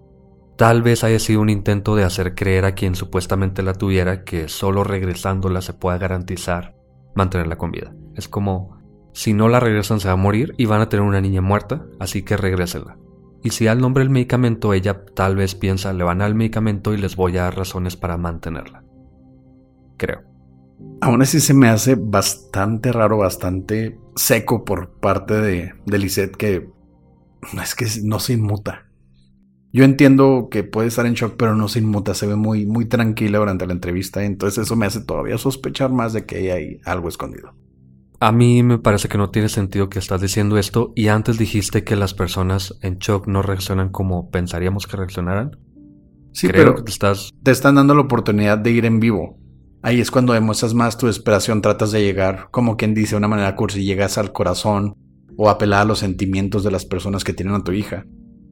Tal vez haya sido un intento de hacer creer a quien supuestamente la tuviera que solo regresándola se pueda garantizar mantenerla con vida. Es como, si no la regresan se va a morir y van a tener una niña muerta, así que regrésenla. Y si al nombre del medicamento, ella tal vez piensa, le van al medicamento y les voy a dar razones para mantenerla. Creo. Aún así se me hace bastante raro, bastante seco por parte de, de Lisette que es que no se inmuta. Yo entiendo que puede estar en shock, pero no se inmuta, se ve muy, muy tranquila durante la entrevista, entonces eso me hace todavía sospechar más de que hay algo escondido. A mí me parece que no tiene sentido que estás diciendo esto y antes dijiste que las personas en shock no reaccionan como pensaríamos que reaccionaran. Sí, pero te, estás... te están dando la oportunidad de ir en vivo. Ahí es cuando demuestras más tu desesperación, tratas de llegar, como quien dice de una manera cursi, llegas al corazón o apelar a los sentimientos de las personas que tienen a tu hija.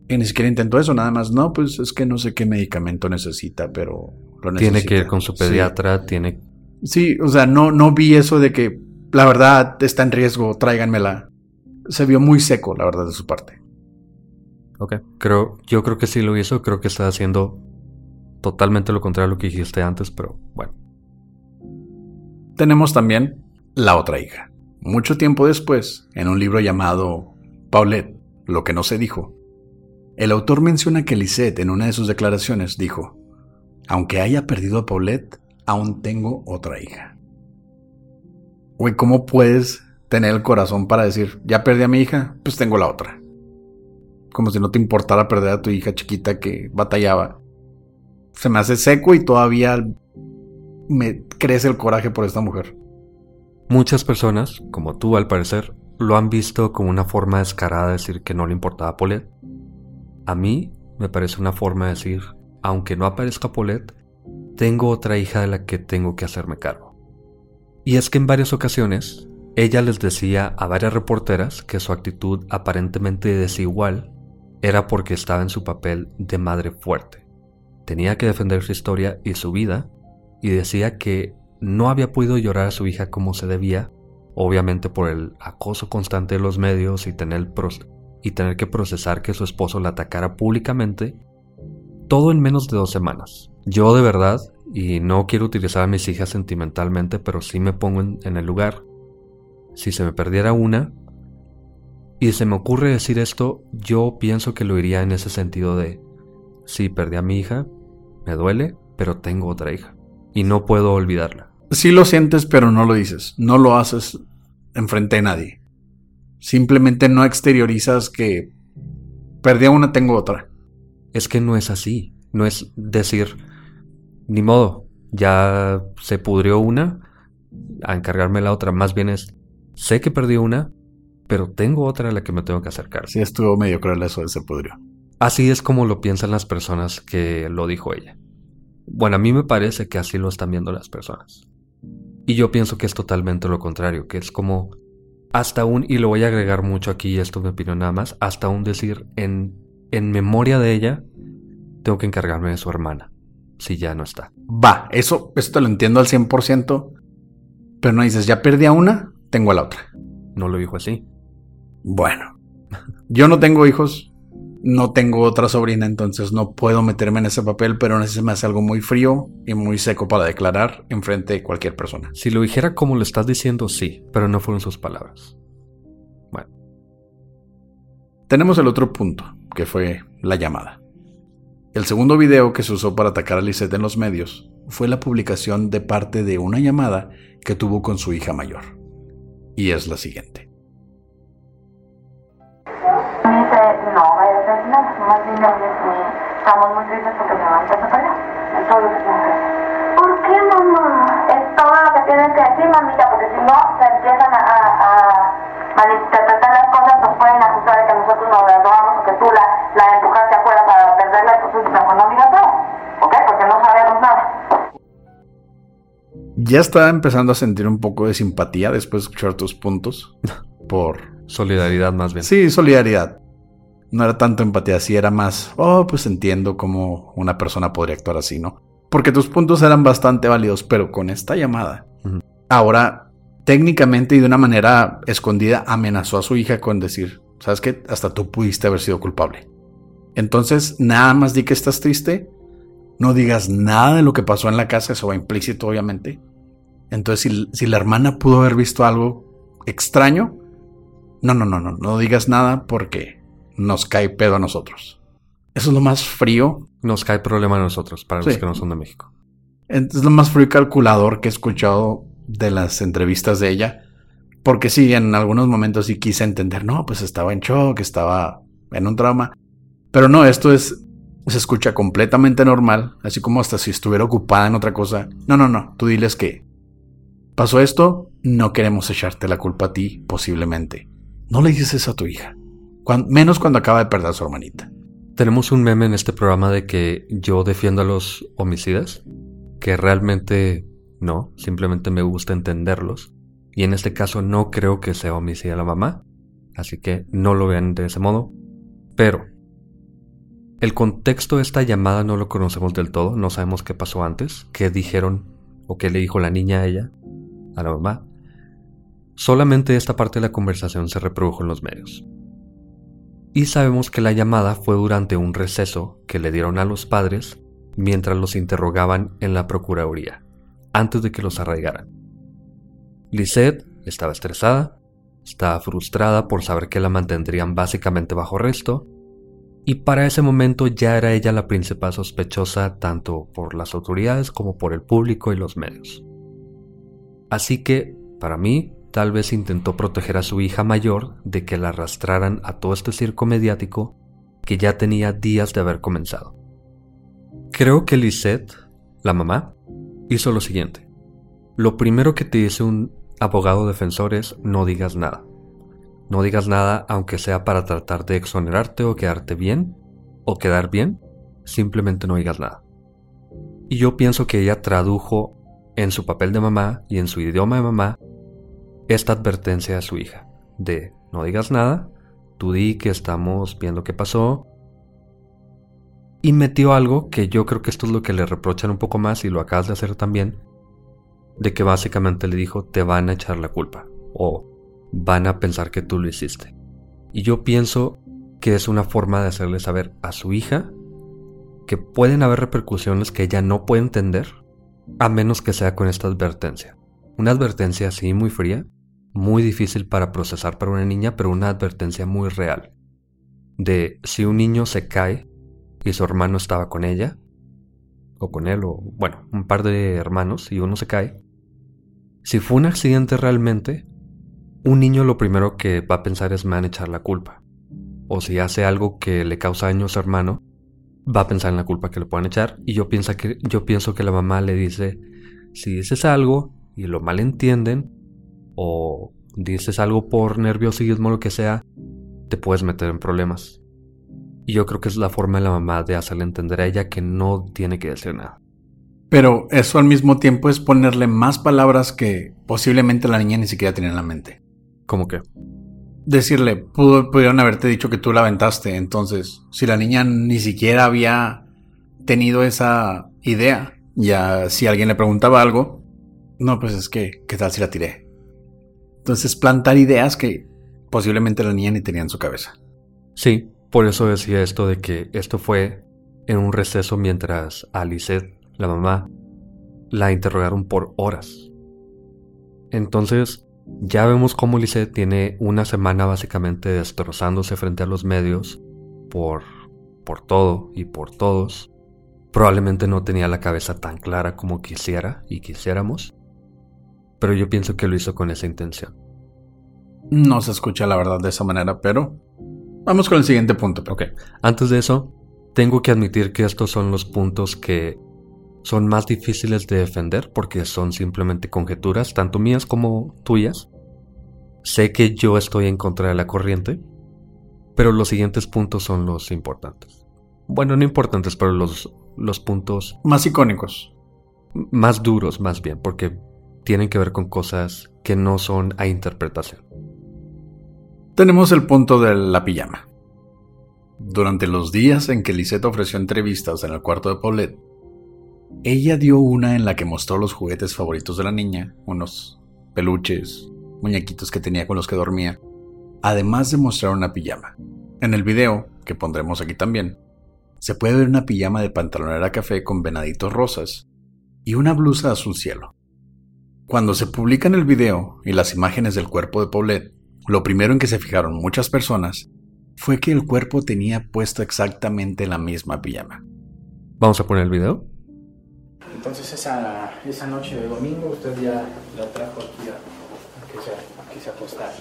Y ni siquiera intentó eso, nada más. No, pues es que no sé qué medicamento necesita, pero lo necesita. Tiene que ir con su pediatra, tiene. Sí, o sea, no, no vi eso de que la verdad está en riesgo, tráiganmela. Se vio muy seco, la verdad, de su parte. Ok, creo, yo creo que sí lo hizo, creo que está haciendo totalmente lo contrario a lo que dijiste antes, pero bueno. Tenemos también la otra hija. Mucho tiempo después, en un libro llamado Paulette, lo que no se dijo, el autor menciona que Lisette en una de sus declaraciones dijo, aunque haya perdido a Paulette, aún tengo otra hija. Güey, ¿cómo puedes tener el corazón para decir, ya perdí a mi hija, pues tengo la otra? Como si no te importara perder a tu hija chiquita que batallaba. Se me hace seco y todavía me crece el coraje por esta mujer. Muchas personas, como tú al parecer, lo han visto como una forma descarada de decir que no le importaba a Paulette a mí me parece una forma de decir, aunque no aparezca Paulette, tengo otra hija de la que tengo que hacerme cargo. Y es que en varias ocasiones ella les decía a varias reporteras que su actitud aparentemente desigual era porque estaba en su papel de madre fuerte. Tenía que defender su historia y su vida y decía que no había podido llorar a su hija como se debía, obviamente por el acoso constante de los medios y tener, y tener que procesar que su esposo la atacara públicamente, todo en menos de dos semanas. Yo de verdad, y no quiero utilizar a mis hijas sentimentalmente, pero sí me pongo en, el lugar. Si se me perdiera una, y se me ocurre decir esto, yo pienso que lo iría en ese sentido de, sí, perdí a mi hija, me duele, pero tengo otra hija, y no puedo olvidarla. Sí lo sientes, pero no lo dices, no lo haces enfrente de nadie. Simplemente no exteriorizas que perdí a una, tengo otra. Es que no es así. No es decir, ni modo, ya se pudrió una, a encargarme la otra. Más bien es, sé que perdí una, pero tengo otra a la que me tengo que acercar. Sí, estuvo medio cruel eso de se pudrió. Así es como lo piensan las personas que lo dijo ella. Bueno, a mí me parece que así lo están viendo las personas. Y yo pienso que es totalmente lo contrario, que es como hasta un, y lo voy a agregar mucho aquí, y esto me opinión nada más, hasta un decir, en, en memoria de ella, tengo que encargarme de su hermana, si ya no está. Va, eso, eso te lo entiendo al 100%, pero no dices, ya perdí a una, tengo a la otra. No lo dijo así. Bueno, (laughs) yo no tengo hijos, no tengo otra sobrina, entonces no puedo meterme en ese papel, pero no se me hace algo muy frío y muy seco para declarar en frente de cualquier persona. Si lo dijera como lo estás diciendo, sí, pero no fueron sus palabras. Bueno. Tenemos el otro punto, que fue la llamada. El segundo video que se usó para atacar a Lisette en los medios fue la publicación de parte de una llamada que tuvo con su hija mayor. Y es la siguiente. Más bien estamos muy tristes porque mi mamá empezó a perder. Es todo lo que tienen que hacer. ¿Por qué, mamá? Es todo lo que tienen que decir, mamita, porque si no se empiezan a, a, malinterpretar las cosas, nos pueden acusar de que nosotros nos robamos o que tú la, la empujaste afuera para perderla, entonces mejor no digas nada, ¿ok? Porque no sabemos nada. Ya estaba empezando a sentir un poco de simpatía después de escuchar tus puntos. (laughs) Por. Solidaridad, más bien. Sí, solidaridad no era tanto empatía, sí era más, oh, pues entiendo cómo una persona podría actuar así, ¿no? Porque tus puntos eran bastante válidos, pero con esta llamada, ahora técnicamente y de una manera escondida amenazó a su hija con decir, ¿sabes qué? Hasta tú pudiste haber sido culpable. Entonces, nada más di que estás triste, no digas nada de lo que pasó en la casa, eso va implícito, obviamente. Entonces, si, si la hermana pudo haber visto algo extraño, no, no, no, no, no digas nada porque nos cae pedo a nosotros. Eso es lo más frío. Nos cae problema a nosotros, para los que no son de México. Es lo más frío y calculador que he escuchado de las entrevistas de ella. Porque sí, en algunos momentos sí quise entender, no, pues estaba en shock, estaba en un trauma. Pero no, esto es, se escucha completamente normal, así como hasta si estuviera ocupada en otra cosa. No, no, no, tú diles que pasó esto, no queremos echarte la culpa a ti, posiblemente. No le dices eso a tu hija menos cuando acaba de perder a su hermanita. Tenemos un meme en este programa de que yo defiendo a los homicidas, que realmente no, simplemente me gusta entenderlos. Y en este caso no creo que sea homicida la mamá, así que no lo vean de ese modo. Pero el contexto de esta llamada no lo conocemos del todo, no sabemos qué pasó antes, qué dijeron o qué le dijo la niña a ella, a la mamá. Solamente esta parte de la conversación se reprodujo en los medios y sabemos que la llamada fue durante un receso que le dieron a los padres mientras los interrogaban en la Procuraduría, antes de que los arraigaran. Lisette estaba estresada, estaba frustrada por saber que la mantendrían básicamente bajo arresto, y para ese momento ya era ella la principal sospechosa tanto por las autoridades como por el público y los medios. Así que, para mí, Tal vez intentó proteger a su hija mayor de que la arrastraran a todo este circo mediático que ya tenía días de haber comenzado. Creo que Lisette, la mamá, hizo lo siguiente. Lo primero que te dice un abogado defensor es no digas nada. No digas nada aunque sea para tratar de exonerarte o quedarte bien, o quedar bien, simplemente no digas nada. Y yo pienso que ella tradujo en su papel de mamá y en su idioma de mamá esta advertencia a su hija de no digas nada, tú di que estamos viendo qué pasó. Y metió algo que yo creo que esto es lo que le reprochan un poco más y lo acabas de hacer también, de que básicamente le dijo te van a echar la culpa o van a pensar que tú lo hiciste. Y yo pienso que es una forma de hacerle saber a su hija que pueden haber repercusiones que ella no puede entender a menos que sea con esta advertencia. Una advertencia así muy fría, muy difícil para procesar para una niña, pero una advertencia muy real. De si un niño se cae y su hermano estaba con ella, o con él, o bueno, un par de hermanos y uno se cae, si fue un accidente realmente, un niño lo primero que va a pensar es me van a la culpa. O si hace algo que le causa daño a su hermano, va a pensar en la culpa que le puedan echar. Y yo, pienso que, yo pienso que la mamá le dice, si dices algo y lo malentienden, o dices algo por nerviosismo o lo que sea, te puedes meter en problemas. Y yo creo que es la forma de la mamá de hacerle entender a ella que no tiene que decir nada. Pero eso al mismo tiempo es ponerle más palabras que posiblemente la niña ni siquiera tenía en la mente. ¿Cómo que? Decirle, pudieron haberte dicho que tú la aventaste. Entonces, si la niña ni siquiera había tenido esa idea, ya si alguien le preguntaba algo, no, pues es que, ¿qué tal si la tiré? Entonces, plantar ideas que posiblemente la niña ni tenía en su cabeza. Sí, por eso decía esto de que esto fue en un receso mientras a la mamá, la interrogaron por horas. Entonces, ya vemos cómo Lisette tiene una semana básicamente destrozándose frente a los medios por, por todo y por todos. Probablemente no tenía la cabeza tan clara como quisiera y quisiéramos, pero yo pienso que lo hizo con esa intención. No se escucha la verdad de esa manera, pero vamos con el siguiente punto. Ok, antes de eso, tengo que admitir que estos son los puntos que son más difíciles de defender porque son simplemente conjeturas, tanto mías como tuyas. Sé que yo estoy en contra de la corriente, pero los siguientes puntos son los importantes. Bueno, no importantes, pero los, los puntos... Más icónicos. Más duros, más bien, porque tienen que ver con cosas que no son a interpretación. Tenemos el punto de la pijama. Durante los días en que Lisette ofreció entrevistas en el cuarto de Paulette, ella dio una en la que mostró los juguetes favoritos de la niña, unos peluches, muñequitos que tenía con los que dormía, además de mostrar una pijama. En el video, que pondremos aquí también, se puede ver una pijama de pantalonera café con venaditos rosas y una blusa azul cielo. Cuando se publican el video y las imágenes del cuerpo de Paulette, lo primero en que se fijaron muchas personas fue que el cuerpo tenía puesto exactamente la misma pijama. ¿Vamos a poner el video? Entonces esa, esa noche de domingo usted ya la trajo aquí a, que, se, a que se acostara.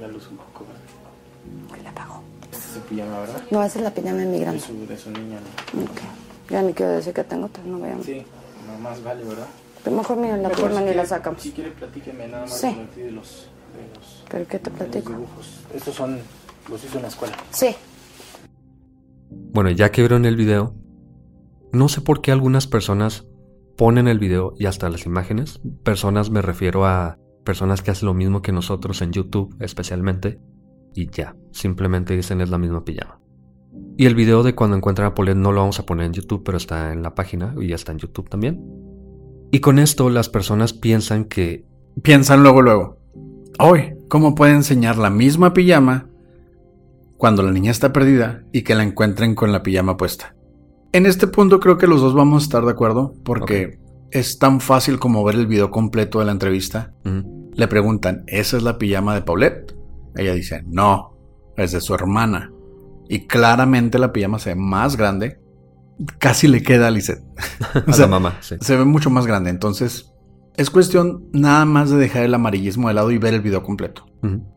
La luz un poco, ¿verdad? La apagó. Es su pijama, ¿verdad? No, esa es la pijama de mi grande. De su, de su niña, ¿no? Ok. Ya ni quiero decir que tengo otra, no vean. Sí, no más vale, ¿verdad? Pero mejor miren la Mejor pijama si ni la sacamos. Si quiere, platíqueme nada más Sí. de los- de los, ¿Pero qué te de los platico? dibujos. Estos son, los hizo en la escuela. Sí. Bueno, ya que vieron el video, no sé por qué algunas personas ponen el video y hasta las imágenes. Personas me refiero a personas que hacen lo mismo que nosotros en YouTube especialmente. Y ya, simplemente dicen es la misma pijama. Y el video de cuando encuentran a Paulette no lo vamos a poner en YouTube, pero está en la página y ya está en YouTube también. Y con esto las personas piensan que Piensan luego, luego. Hoy, ¿cómo puede enseñar la misma pijama cuando la niña está perdida y que la encuentren con la pijama puesta? En este punto creo que los dos vamos a estar de acuerdo porque es tan fácil como ver el video completo de la entrevista. Le preguntan, ¿esa es la pijama de Paulette? Ella dice, no, es de su hermana. Y claramente la pijama se ve más grande. Casi le queda a Lisette. (laughs) a la mamá, sí. Se ve mucho más grande. Entonces, es cuestión nada más de dejar el amarillismo de lado y ver el video completo.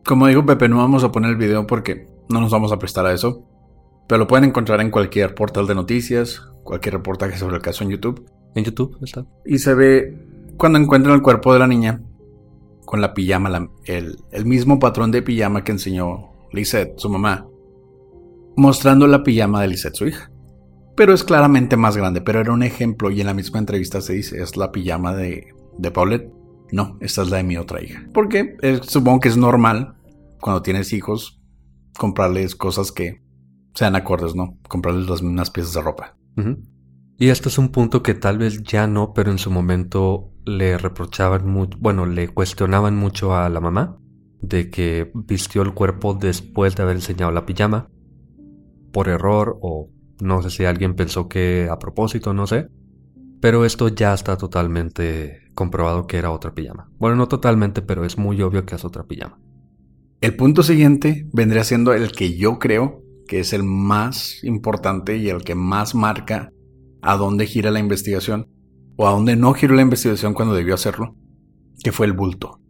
Como dijo Pepe, no vamos a poner el video porque no nos vamos a prestar a eso. Pero lo pueden encontrar en cualquier portal de noticias, cualquier reportaje sobre el caso en YouTube. En YouTube está. Y se ve cuando encuentran el cuerpo de la niña con la pijama, el, el, mismo patrón de pijama que enseñó Lisette, su mamá, mostrando la pijama de Lisette, su hija. Pero es claramente más grande, pero era un ejemplo y en la misma entrevista se dice, es la pijama de, de Paulette. No, esta es la de mi otra hija. Porque eh, supongo que es normal cuando tienes hijos comprarles cosas que sean acordes, ¿no? Comprarles las mismas piezas de ropa. Y este es un punto que tal vez ya no, pero en su momento le reprochaban mucho, bueno, le cuestionaban mucho a la mamá de que vistió el cuerpo después de haber enseñado la pijama por error o no sé si alguien pensó que a propósito, no sé. Pero esto ya está totalmente comprobado que era otra pijama. Bueno, no totalmente, pero es muy obvio que es otra pijama. El punto siguiente vendría siendo el que yo creo que es el más importante y el que más marca a dónde gira la investigación o a dónde no giró la investigación cuando debió hacerlo, que fue el bulto.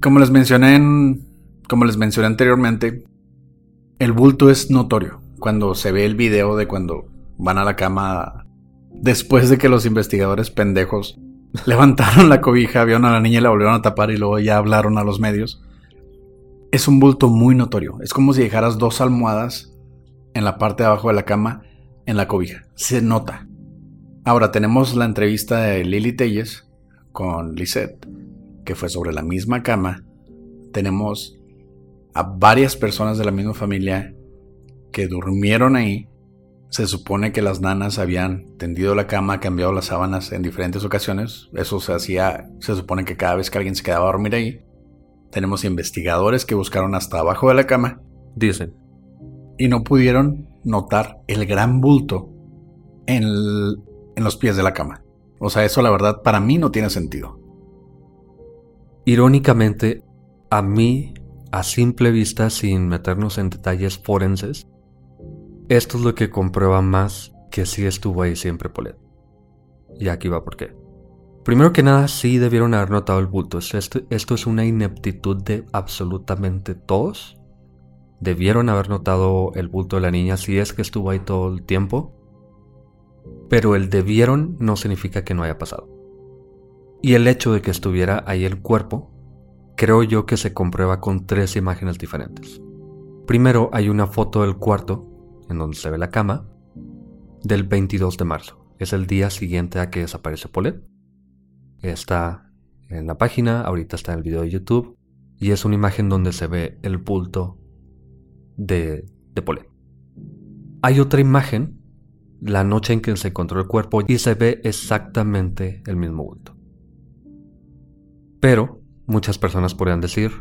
Como les mencioné en, como les mencioné anteriormente, el bulto es notorio cuando se ve el video de cuando van a la cama después de que los investigadores pendejos (laughs) levantaron la cobija, vieron a la niña y la volvieron a tapar y luego ya hablaron a los medios. Es un bulto muy notorio. Es como si dejaras dos almohadas en la parte de abajo de la cama en la cobija. Se nota. Ahora tenemos la entrevista de Lily Telles con Lisette, que fue sobre la misma cama. Tenemos a varias personas de la misma familia que durmieron ahí. Se supone que las nanas habían tendido la cama, cambiado las sábanas en diferentes ocasiones. Eso se hacía, se supone que cada vez que alguien se quedaba a dormir ahí. Tenemos investigadores que buscaron hasta abajo de la cama. Dicen. Y no pudieron notar el gran bulto en, en los pies de la cama. O sea, eso la verdad para mí no tiene sentido. Irónicamente, a mí, a simple vista, sin meternos en detalles forenses, esto es lo que comprueba más que sí estuvo ahí siempre Polet. Y aquí va por qué. Primero que nada, sí debieron haber notado el bulto. Esto, esto es una ineptitud de absolutamente todos debieron haber notado el bulto de la niña si es que estuvo ahí todo el tiempo. Pero el debieron no significa que no haya pasado. Y el hecho de que estuviera ahí el cuerpo, creo yo que se comprueba con tres imágenes diferentes. Primero hay una foto del cuarto, en donde se ve la cama, del 22 de marzo. Es el día siguiente a que desaparece Polet. Está en la página, ahorita está en el video de YouTube, y es una imagen donde se ve el bulto de, de Hay otra imagen, la noche en que se encontró el cuerpo, y se ve exactamente el mismo bulto. Pero muchas personas podrían decir,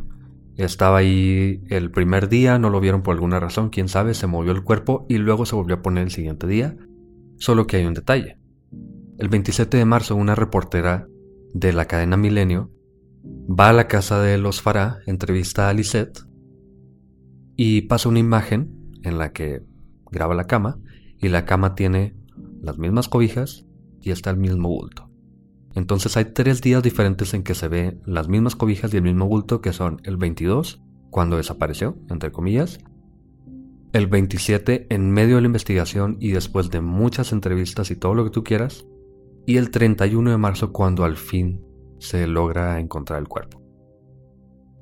estaba ahí el primer día, no lo vieron por alguna razón, quién sabe, se movió el cuerpo y luego se volvió a poner el siguiente día. Solo que hay un detalle. El 27 de marzo una reportera de la cadena Milenio va a la casa de los Farah, entrevista a Lisette y pasa una imagen en la que graba la cama y la cama tiene las mismas cobijas y está el mismo bulto. Entonces hay tres días diferentes en que se ve las mismas cobijas y el mismo bulto que son el 22, cuando desapareció, entre comillas, el 27 en medio de la investigación y después de muchas entrevistas y todo lo que tú quieras, y el 31 de marzo cuando al fin se logra encontrar el cuerpo.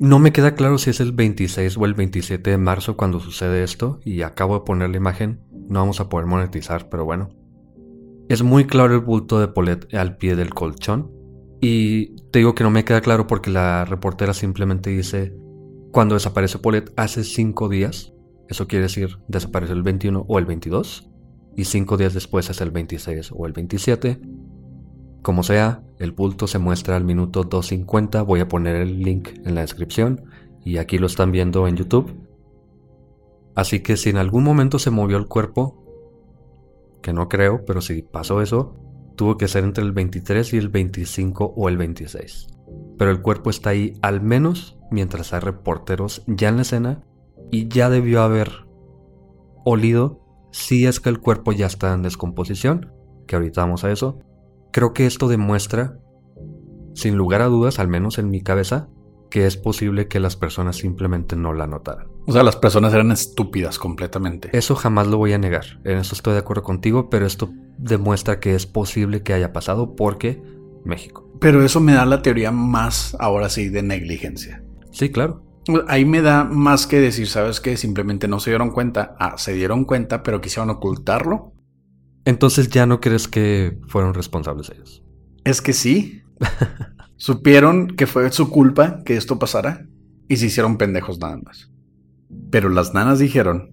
No me queda claro si es el 26 o el 27 de marzo cuando sucede esto y acabo de poner la imagen. No vamos a poder monetizar, pero bueno. Es muy claro el bulto de Paulette al pie del colchón. Y te digo que no me queda claro porque la reportera simplemente dice, cuando desaparece Paulette hace 5 días, eso quiere decir desapareció el 21 o el 22, y 5 días después es el 26 o el 27, como sea, el bulto se muestra al minuto 2.50, voy a poner el link en la descripción y aquí lo están viendo en YouTube. Así que si en algún momento se movió el cuerpo, que no creo, pero si pasó eso, tuvo que ser entre el 23 y el 25 o el 26. Pero el cuerpo está ahí al menos mientras hay reporteros ya en la escena y ya debió haber olido si es que el cuerpo ya está en descomposición, que ahorita vamos a eso, Creo que esto demuestra, sin lugar a dudas, al menos en mi cabeza, que es posible que las personas simplemente no la notaran. O sea, las personas eran estúpidas completamente. Eso jamás lo voy a negar. En eso estoy de acuerdo contigo, pero esto demuestra que es posible que haya pasado porque México. Pero eso me da la teoría más, ahora sí, de negligencia. Sí, claro. Ahí me da más que decir, ¿sabes qué? Simplemente no se dieron cuenta. Ah, se dieron cuenta, pero quisieron ocultarlo. Entonces ya no crees que fueron responsables ellos. Es que sí. (laughs) Supieron que fue su culpa que esto pasara y se hicieron pendejos nada más. Pero las nanas dijeron,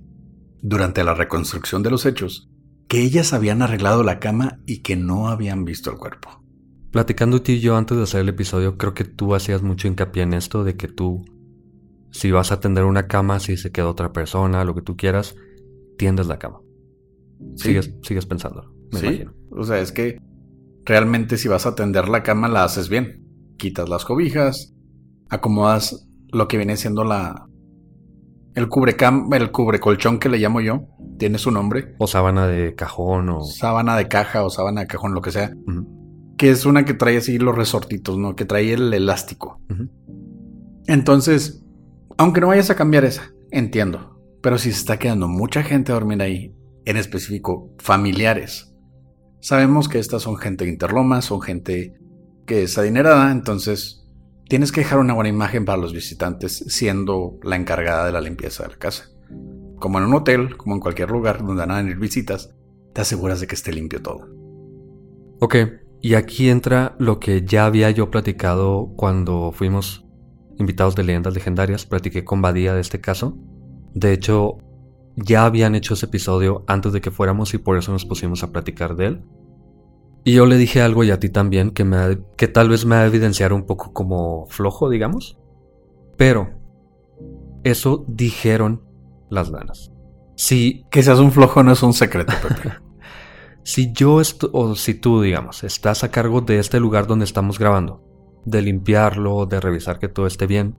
durante la reconstrucción de los hechos, que ellas habían arreglado la cama y que no habían visto el cuerpo. Platicando tú y yo antes de hacer el episodio, creo que tú hacías mucho hincapié en esto de que tú, si vas a tender una cama, si se queda otra persona, lo que tú quieras, tiendes la cama. Sigues, sigues pensando, me sí. imagino. O sea, es que realmente si vas a tender la cama la haces bien. Quitas las cobijas, acomodas lo que viene siendo la el cubrecam, el cubrecolchón que le llamo yo, tiene su nombre. O sábana de cajón o sábana de caja o sábana de cajón, lo que sea. Que es una que trae así los resortitos, ¿no? Que trae el elástico. Entonces, aunque no vayas a cambiar esa, entiendo. Pero si se está quedando mucha gente a dormir ahí, en específico familiares, sabemos que estas son gente de Interlomas, son gente que es adinerada, entonces tienes que dejar una buena imagen para los visitantes siendo la encargada de la limpieza de la casa. Como en un hotel, como en cualquier lugar donde van a venir visitas, te aseguras de que esté limpio todo. Ok, y aquí entra lo que ya había yo platicado cuando fuimos invitados de leyendas legendarias. Platiqué con Badía de este caso. De hecho, ya habían hecho ese episodio antes de que fuéramos y por eso nos pusimos a platicar de él. Y yo le dije algo y a ti también que, me ha- que tal vez me va a evidenciar un poco como flojo, digamos. Pero eso dijeron las lanas. Si Que seas un flojo no es un secreto, Pepe. (laughs) si yo o si tú, digamos, estás a cargo de este lugar donde estamos grabando, de limpiarlo, de revisar que todo esté bien,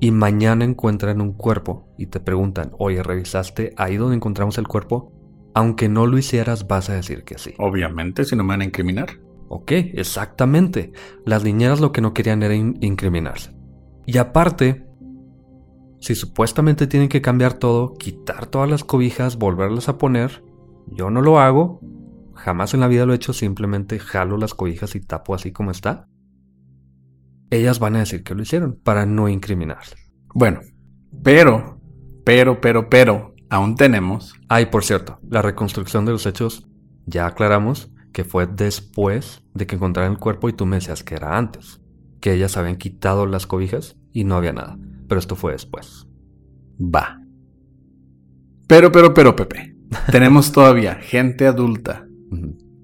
y mañana encuentran un cuerpo y te preguntan, oye, ¿revisaste ahí donde encontramos el cuerpo? Aunque no lo hicieras, vas a decir que sí. Obviamente, si no me van a incriminar. Ok, exactamente. Las niñeras lo que no querían era in- incriminarse. Y aparte, si supuestamente tienen que cambiar todo, quitar todas las cobijas, volverlas a poner, yo no lo hago. Jamás en la vida lo he hecho, simplemente jalo las cobijas y tapo así como está. Ellas van a decir que lo hicieron para no incriminarse. Bueno, pero, pero, pero, pero, aún tenemos. Ay, por cierto, la reconstrucción de los hechos ya aclaramos que fue después de que encontraran el cuerpo y tú me decías que era antes, que ellas habían quitado las cobijas y no había nada, pero esto fue después. Va. Pero, pero, pero, Pepe. Tenemos (laughs) todavía gente adulta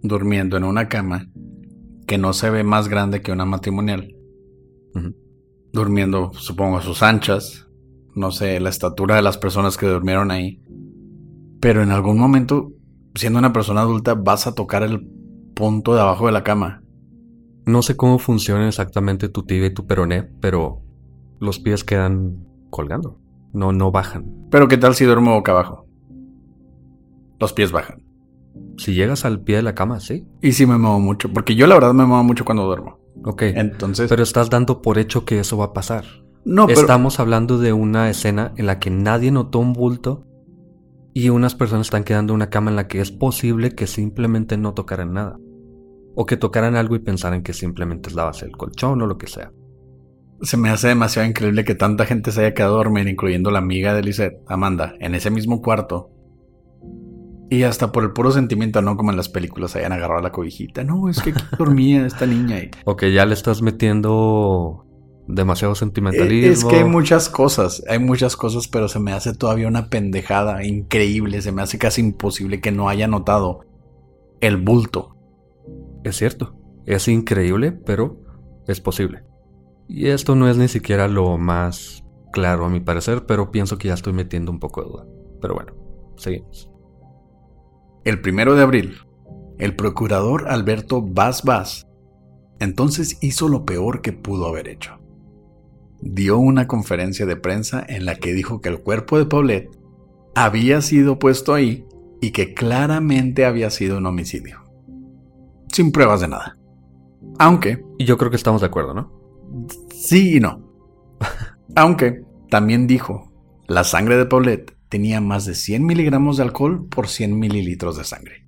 durmiendo en una cama que no se ve más grande que una matrimonial. Durmiendo, supongo, a sus anchas. No sé, la estatura de las personas que durmieron ahí. Pero en algún momento, siendo una persona adulta, vas a tocar el punto de abajo de la cama. No sé cómo funcionan exactamente tu tibia y tu peroné, pero los pies quedan colgando. No, no bajan. Pero ¿qué tal si duermo boca abajo? Los pies bajan. Si llegas al pie de la cama, sí. Y sí me muevo mucho, porque yo la verdad me muevo mucho cuando duermo. Ok. Entonces, Pero estás dando por hecho que eso va a pasar. no, pero Estamos hablando de una escena en la que nadie notó un bulto y unas personas están quedando en una cama en la que es posible que simplemente no tocaran nada. O que tocaran algo y pensaran que simplemente es la base del colchón o lo que sea. se me hace demasiado increíble que tanta gente se haya quedado a dormir, incluyendo la amiga de Lisette, Amanda, en ese mismo cuarto. Y hasta por el puro sentimiento, no como en las películas, hayan agarrado la cobijita. No, es que aquí (laughs) dormía esta niña. Y... Ok, ya le estás metiendo demasiado sentimentalismo. Es que hay muchas cosas, hay muchas cosas, pero se me hace todavía una pendejada increíble. Se me hace casi imposible que no haya notado el bulto. Es cierto, es increíble, pero es posible. Y esto no es ni siquiera lo más claro a mi parecer, pero pienso que ya estoy metiendo un poco de duda. Pero bueno, seguimos. El primero de abril, el procurador Alberto Vaz Vaz entonces hizo lo peor que pudo haber hecho. Dio una conferencia de prensa en la que dijo que el cuerpo de Paulette había sido puesto ahí y que claramente había sido un homicidio. Sin pruebas de nada. Aunque, Y yo creo que estamos de acuerdo, ¿no? sí y no. Aunque también dijo La sangre de Paulette tenía más de 100 miligramos de alcohol por 100 mililitros de sangre.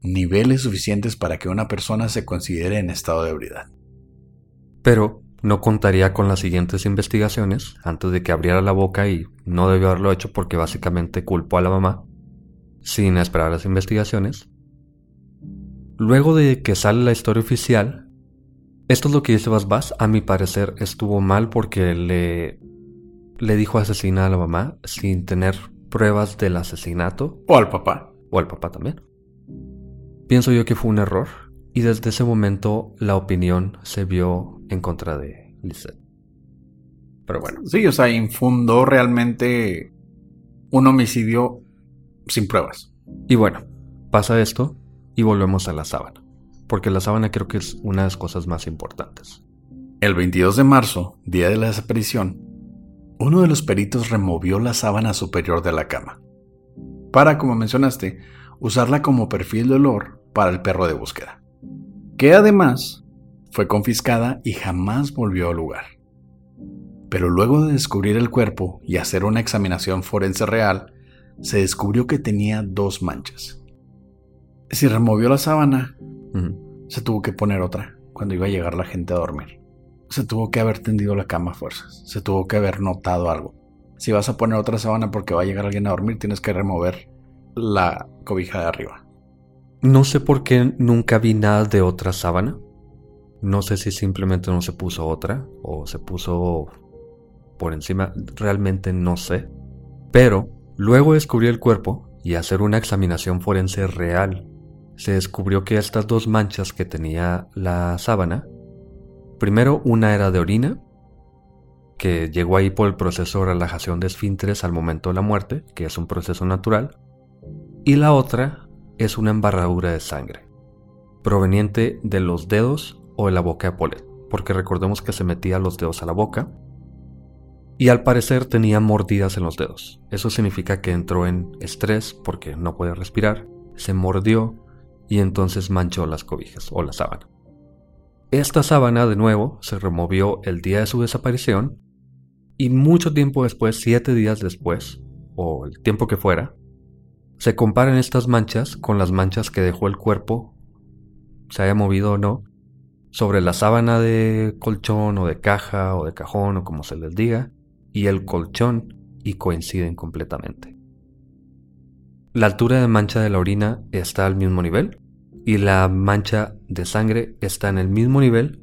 Niveles suficientes para que una persona se considere en estado de ebriedad. Pero no contaría con las siguientes investigaciones antes de que abriera la boca y no debió haberlo hecho porque básicamente culpó a la mamá sin esperar las investigaciones. Luego de que sale la historia oficial, esto es lo que dice Bas a mi parecer estuvo mal porque le, le dijo asesina a la mamá sin tener pruebas del asesinato. O al papá. O al papá también. Pienso yo que fue un error y desde ese momento la opinión se vio en contra de Lisette. Pero bueno. Sí, o sea, infundó realmente un homicidio sin pruebas. Y bueno, pasa esto y volvemos a la sábana. Porque la sábana creo que es una de las cosas más importantes. El 22 de marzo, día de la desaparición, uno de los peritos removió la sábana superior de la cama. Para, como mencionaste, usarla como perfil de olor para el perro de búsqueda. Que además fue confiscada y jamás volvió al lugar. Pero luego de descubrir el cuerpo y hacer una examinación forense real, se descubrió que tenía dos manchas. Si removió la sábana, se tuvo que poner otra cuando iba a llegar la gente a dormir. Se tuvo que haber tendido la cama a fuerzas. Se tuvo que haber notado algo. Si vas a poner otra sábana porque va a llegar alguien a dormir, tienes que remover la cobija de arriba. No sé por qué nunca vi nada de otra sábana. No sé si simplemente no se puso otra o se puso por encima. Realmente no sé. Pero luego descubrí el cuerpo y hacer una examinación forense real se descubrió que estas dos manchas que tenía la sábana, primero una era de orina, que llegó ahí por el proceso de relajación de esfínteres al momento de la muerte, que es un proceso natural, y la otra es una embarradura de sangre, proveniente de los dedos o de la boca de Paulette, porque recordemos que se metía los dedos a la boca, y al parecer tenía mordidas en los dedos. Eso significa que entró en estrés porque no puede respirar, se mordió y entonces manchó las cobijas o la sábana. Esta sábana de nuevo se removió el día de su desaparición y mucho tiempo después, siete días después, o el tiempo que fuera, se comparan estas manchas con las manchas que dejó el cuerpo, se haya movido o no, sobre la sábana de colchón o de caja o de cajón o como se les diga, y el colchón y coinciden completamente. La altura de mancha de la orina está al mismo nivel y la mancha de sangre está en el mismo nivel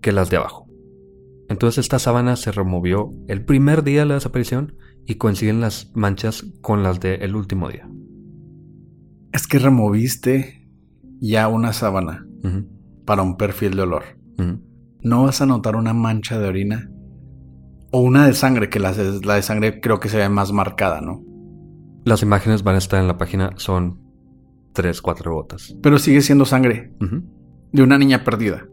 que las de abajo. Entonces esta sábana se removió el primer día de la desaparición y coinciden las manchas con las del último día. Es que removiste ya una sábana para un perfil de olor. No vas a notar una mancha de orina o una de sangre, que la de sangre creo que se ve más marcada, ¿no? Las imágenes van a estar en la página, son tres, cuatro gotas. Pero sigue siendo sangre de una niña perdida.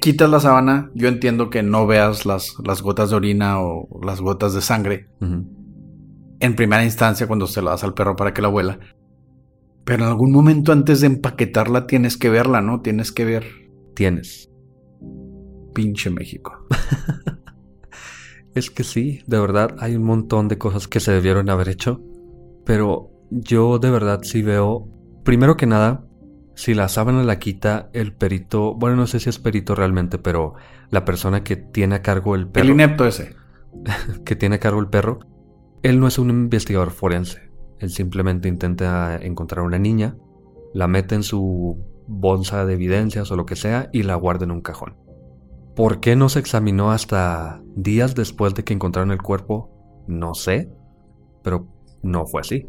Quitas la sábana, yo entiendo que no veas las, las gotas de orina o las gotas de sangre. En primera instancia, cuando se la das al perro para que la huela. Pero en algún momento antes de empaquetarla tienes que verla, ¿no? Tienes que ver. Tienes. Pinche México. (laughs) Es que sí, de verdad hay un montón de cosas que se debieron haber hecho, pero yo de verdad sí veo, primero que nada, si la sábana la quita el perito, bueno, no sé si es perito realmente, pero la persona que tiene a cargo el perro. El inepto ese. (laughs) que tiene a cargo el perro, él no es un investigador forense. Él simplemente intenta encontrar a una niña, la mete en su bolsa de evidencias o lo que sea y la guarda en un cajón. ¿Por qué no se examinó hasta días después de que encontraron el cuerpo? No sé, pero no fue así.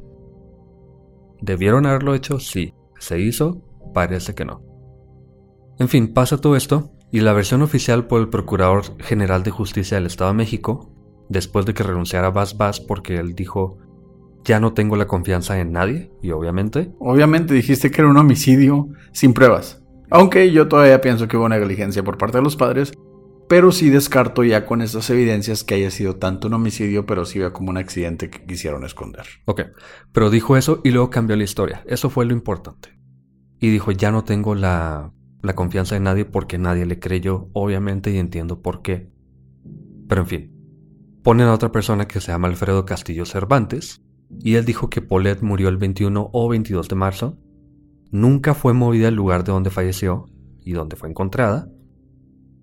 ¿Debieron haberlo hecho? Sí. ¿Se hizo? Parece que no. En fin, pasa todo esto y la versión oficial por el Procurador General de Justicia del Estado de México, después de que renunciara Bas Bas porque él dijo, ya no tengo la confianza en nadie, y obviamente... Obviamente dijiste que era un homicidio sin pruebas. Aunque yo todavía pienso que hubo negligencia por parte de los padres, pero sí descarto ya con estas evidencias que haya sido tanto un homicidio, pero sí veo como un accidente que quisieron esconder. Ok, pero dijo eso y luego cambió la historia. Eso fue lo importante. Y dijo, ya no tengo la, la confianza de nadie porque nadie le creyó, obviamente, y entiendo por qué. Pero en fin, ponen a otra persona que se llama Alfredo Castillo Cervantes, y él dijo que Paulette murió el 21 o 22 de marzo, nunca fue movida al lugar de donde falleció y donde fue encontrada,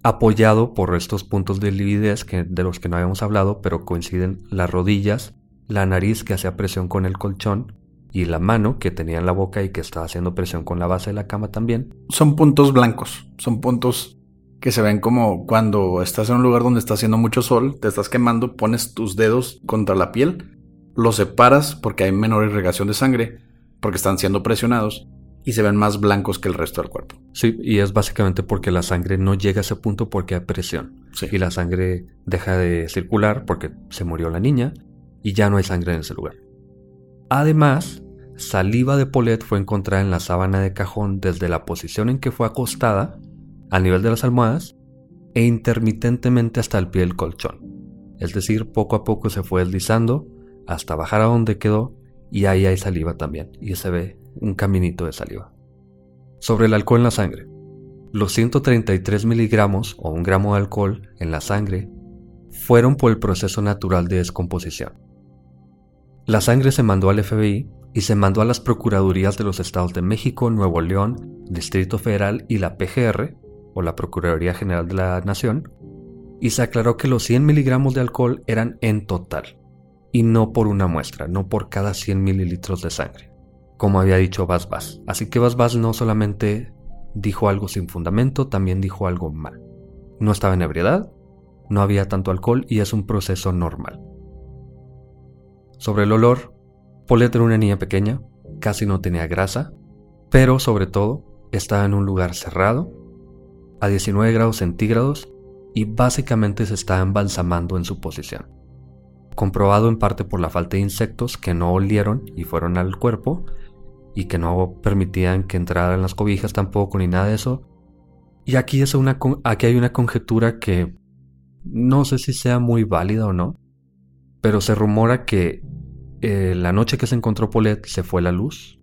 apoyado por estos puntos de lividez de los que no habíamos hablado, pero coinciden las rodillas, la nariz que hacía presión con el colchón y la mano que tenía en la boca y que estaba haciendo presión con la base de la cama también. Son puntos blancos, son puntos que se ven como cuando estás en un lugar donde está haciendo mucho sol, te estás quemando, pones tus dedos contra la piel, los separas porque hay menor irrigación de sangre, porque están siendo presionados y se ven más blancos que el resto del cuerpo. Sí, y es básicamente porque la sangre no llega a ese punto porque hay presión. Y la sangre deja de circular porque se murió la niña y ya no hay sangre en ese lugar. Además, saliva de Paulette fue encontrada en la sábana de cajón desde la posición en que fue acostada, al nivel de las almohadas, e intermitentemente hasta el pie del colchón. Es decir, poco a poco se fue deslizando hasta bajar a donde quedó y ahí hay saliva también, y se ve un caminito de saliva. Sobre el alcohol en la sangre. Los 133 miligramos o un gramo de alcohol en la sangre fueron por el proceso natural de descomposición. La sangre se mandó al FBI y se mandó a las Procuradurías de los Estados de México, Nuevo León, Distrito Federal y la PGR, o la Procuraduría General de la Nación, y se aclaró que los 100 miligramos de alcohol eran en total, y no por una muestra, no por cada 100 mililitros de sangre como había dicho Bas Bas. Así que Bas Bas no solamente dijo algo sin fundamento, también dijo algo mal. No estaba en ebriedad, no había tanto alcohol y es un proceso normal. Sobre el olor, Paulette era una niña pequeña, casi no tenía grasa, pero sobre todo estaba en un lugar cerrado, a 19 grados centígrados y básicamente se estaba embalsamando en su posición. Comprobado en parte por la falta de insectos que no olieron y fueron al cuerpo, y que no permitían que entraran las cobijas tampoco ni nada de eso. Y aquí, es una, aquí hay una conjetura que no sé si sea muy válida o no, pero se rumora que eh, la noche que se encontró Paulette se fue la luz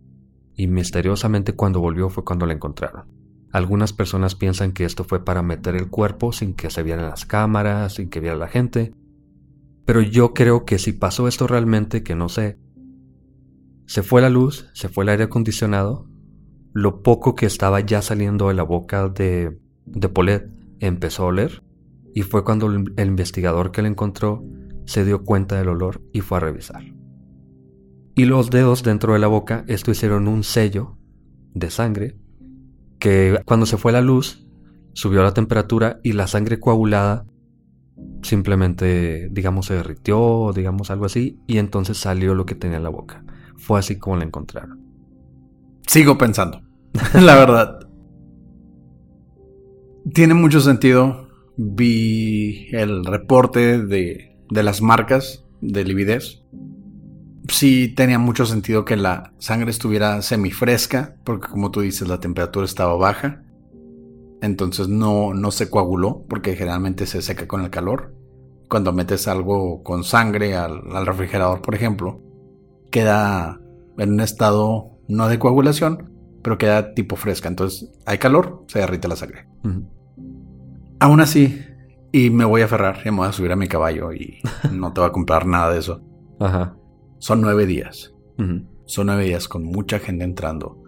y misteriosamente cuando volvió fue cuando la encontraron. Algunas personas piensan que esto fue para meter el cuerpo sin que se vieran las cámaras, sin que viera la gente. Pero yo creo que si pasó esto realmente, que no sé, se fue la luz, se fue el aire acondicionado, lo poco que estaba ya saliendo de la boca de, de Paulette empezó a oler y fue cuando el, investigador que la encontró se dio cuenta del olor y fue a revisar. Y los dedos dentro de la boca, esto hicieron un sello de sangre que cuando se fue la luz subió la temperatura y la sangre coagulada simplemente, digamos, se derritió, digamos algo así, y entonces salió lo que tenía en la boca. Fue así como la encontraron. Sigo pensando, (laughs) la verdad. Tiene mucho sentido. Vi el reporte de, de las marcas de lividez. Sí tenía mucho sentido que la sangre estuviera semifresca, porque como tú dices, la temperatura estaba baja. Entonces no, no se coaguló, porque generalmente se seca con el calor. Cuando metes algo con sangre al refrigerador, por ejemplo, queda en un estado no de coagulación, pero queda tipo fresca. Entonces hay calor, se derrite la sangre. Aún así, y me voy a aferrar y me voy a subir a mi caballo y (laughs) no te voy a comprar nada de eso. Ajá. Son nueve días. Son nueve días con mucha gente entrando.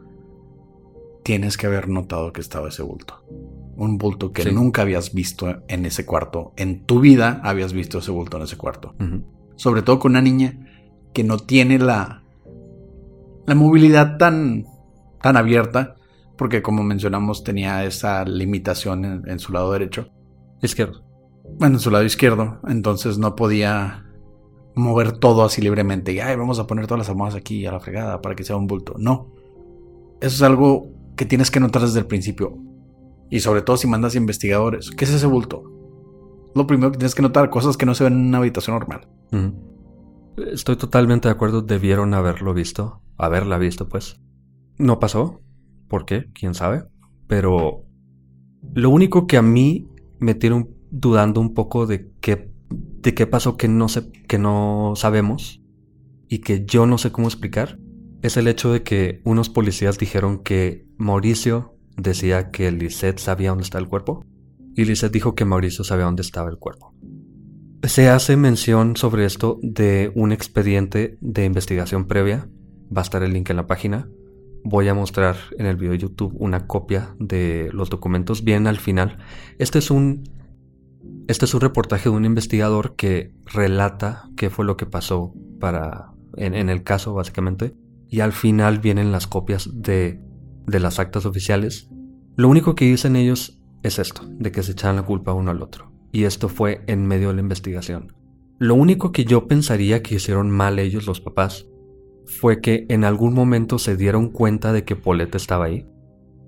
Tienes que haber notado que estaba ese bulto. Un bulto que nunca habías visto en ese cuarto. En tu vida habías visto ese bulto en ese cuarto. Sobre todo con una niña que no tiene la, la movilidad tan, tan abierta, porque como mencionamos tenía esa limitación en, su lado derecho. Izquierdo. Bueno, en su lado izquierdo, entonces no podía mover todo así libremente. Y, ay, vamos a poner todas las almohadas aquí a la fregada para que sea un bulto. No. Eso es algo que tienes que notar desde el principio. Y sobre todo si mandas investigadores. ¿Qué es ese bulto? Lo primero que tienes que notar, cosas que no se ven en una habitación normal. Estoy totalmente de acuerdo, debieron haberlo visto, haberla visto pues. No pasó, ¿por qué? ¿Quién sabe? Pero lo único que a mí me tiene dudando un poco de qué, de qué pasó que no, sé, que no sabemos y que yo no sé cómo explicar es el hecho de que unos policías dijeron que Mauricio decía que Lisette sabía dónde está el cuerpo y Lisette dijo que Mauricio sabía dónde estaba el cuerpo. Se hace mención sobre esto de un expediente de investigación previa. Va a estar el link en la página. Voy a mostrar en el video de YouTube una copia de los documentos bien al final. Este es un este es un reportaje de un investigador que relata qué fue lo que pasó para en, en el caso básicamente y al final vienen las copias de, de las actas oficiales. Lo único que dicen ellos es esto, de que se echan la culpa uno al otro. Y esto fue en medio de la investigación. Lo único que yo pensaría que hicieron mal ellos, los papás, fue que en algún momento se dieron cuenta de que Paulette estaba ahí,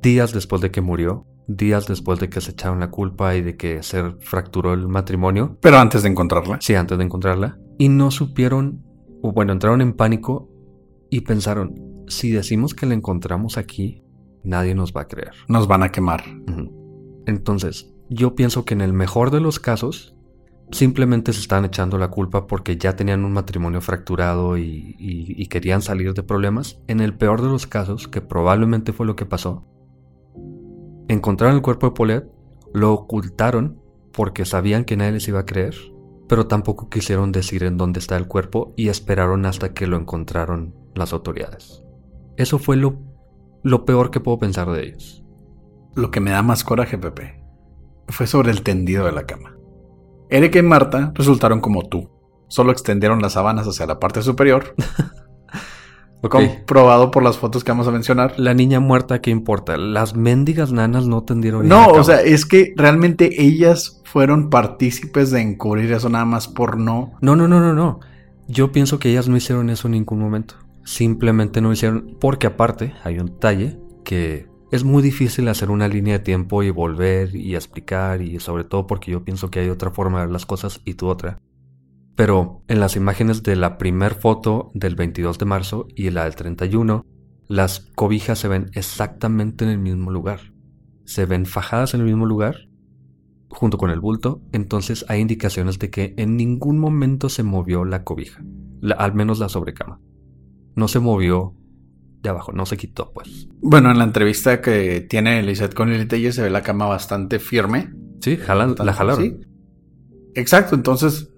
días después de que murió, días después de que se echaron la culpa y de que se fracturó el matrimonio. Pero antes de encontrarla. Sí, antes de encontrarla. Y no supieron, o bueno, entraron en pánico y pensaron, si decimos que la encontramos aquí, nadie nos va a creer. Nos van a quemar. Entonces, yo pienso que en el mejor de los casos, simplemente se están echando la culpa porque ya tenían un matrimonio fracturado y, querían salir de problemas. En el peor de los casos, que probablemente fue lo que pasó, encontraron el cuerpo de Paulette, lo ocultaron porque sabían que nadie les iba a creer, pero tampoco quisieron decir en dónde está el cuerpo y esperaron hasta que lo encontraron las autoridades. Eso fue lo, lo peor que puedo pensar de ellos. Lo que me da más coraje, Pepe, fue sobre el tendido de la cama. Erika y Marta resultaron como tú. Solo extendieron las sábanas hacia la parte superior. (laughs) Comprobado por las fotos que vamos a mencionar. La niña muerta, ¿qué importa? Las mendigas nanas no tendieron. No, o sea, es que realmente ellas fueron partícipes de encubrir eso nada más por no. No, no, no, no, no. Yo pienso que ellas no hicieron eso en ningún momento. Simplemente no hicieron. Porque aparte, hay un talle que es muy difícil hacer una línea de tiempo y volver y explicar. Y sobre todo porque yo pienso que hay otra forma de ver las cosas y tú otra. Pero en las imágenes de la primer foto del 22 de marzo y la del 31, las cobijas se ven exactamente en el mismo lugar. Se ven fajadas en el mismo lugar, junto con el bulto, entonces hay indicaciones de que en ningún momento se movió la cobija, al menos la sobrecama. No se movió de abajo, no se quitó, pues. Bueno, en la entrevista que tiene Lizette con el se ve la cama bastante firme. Sí, la jalaron. ¿Sí? Exacto, entonces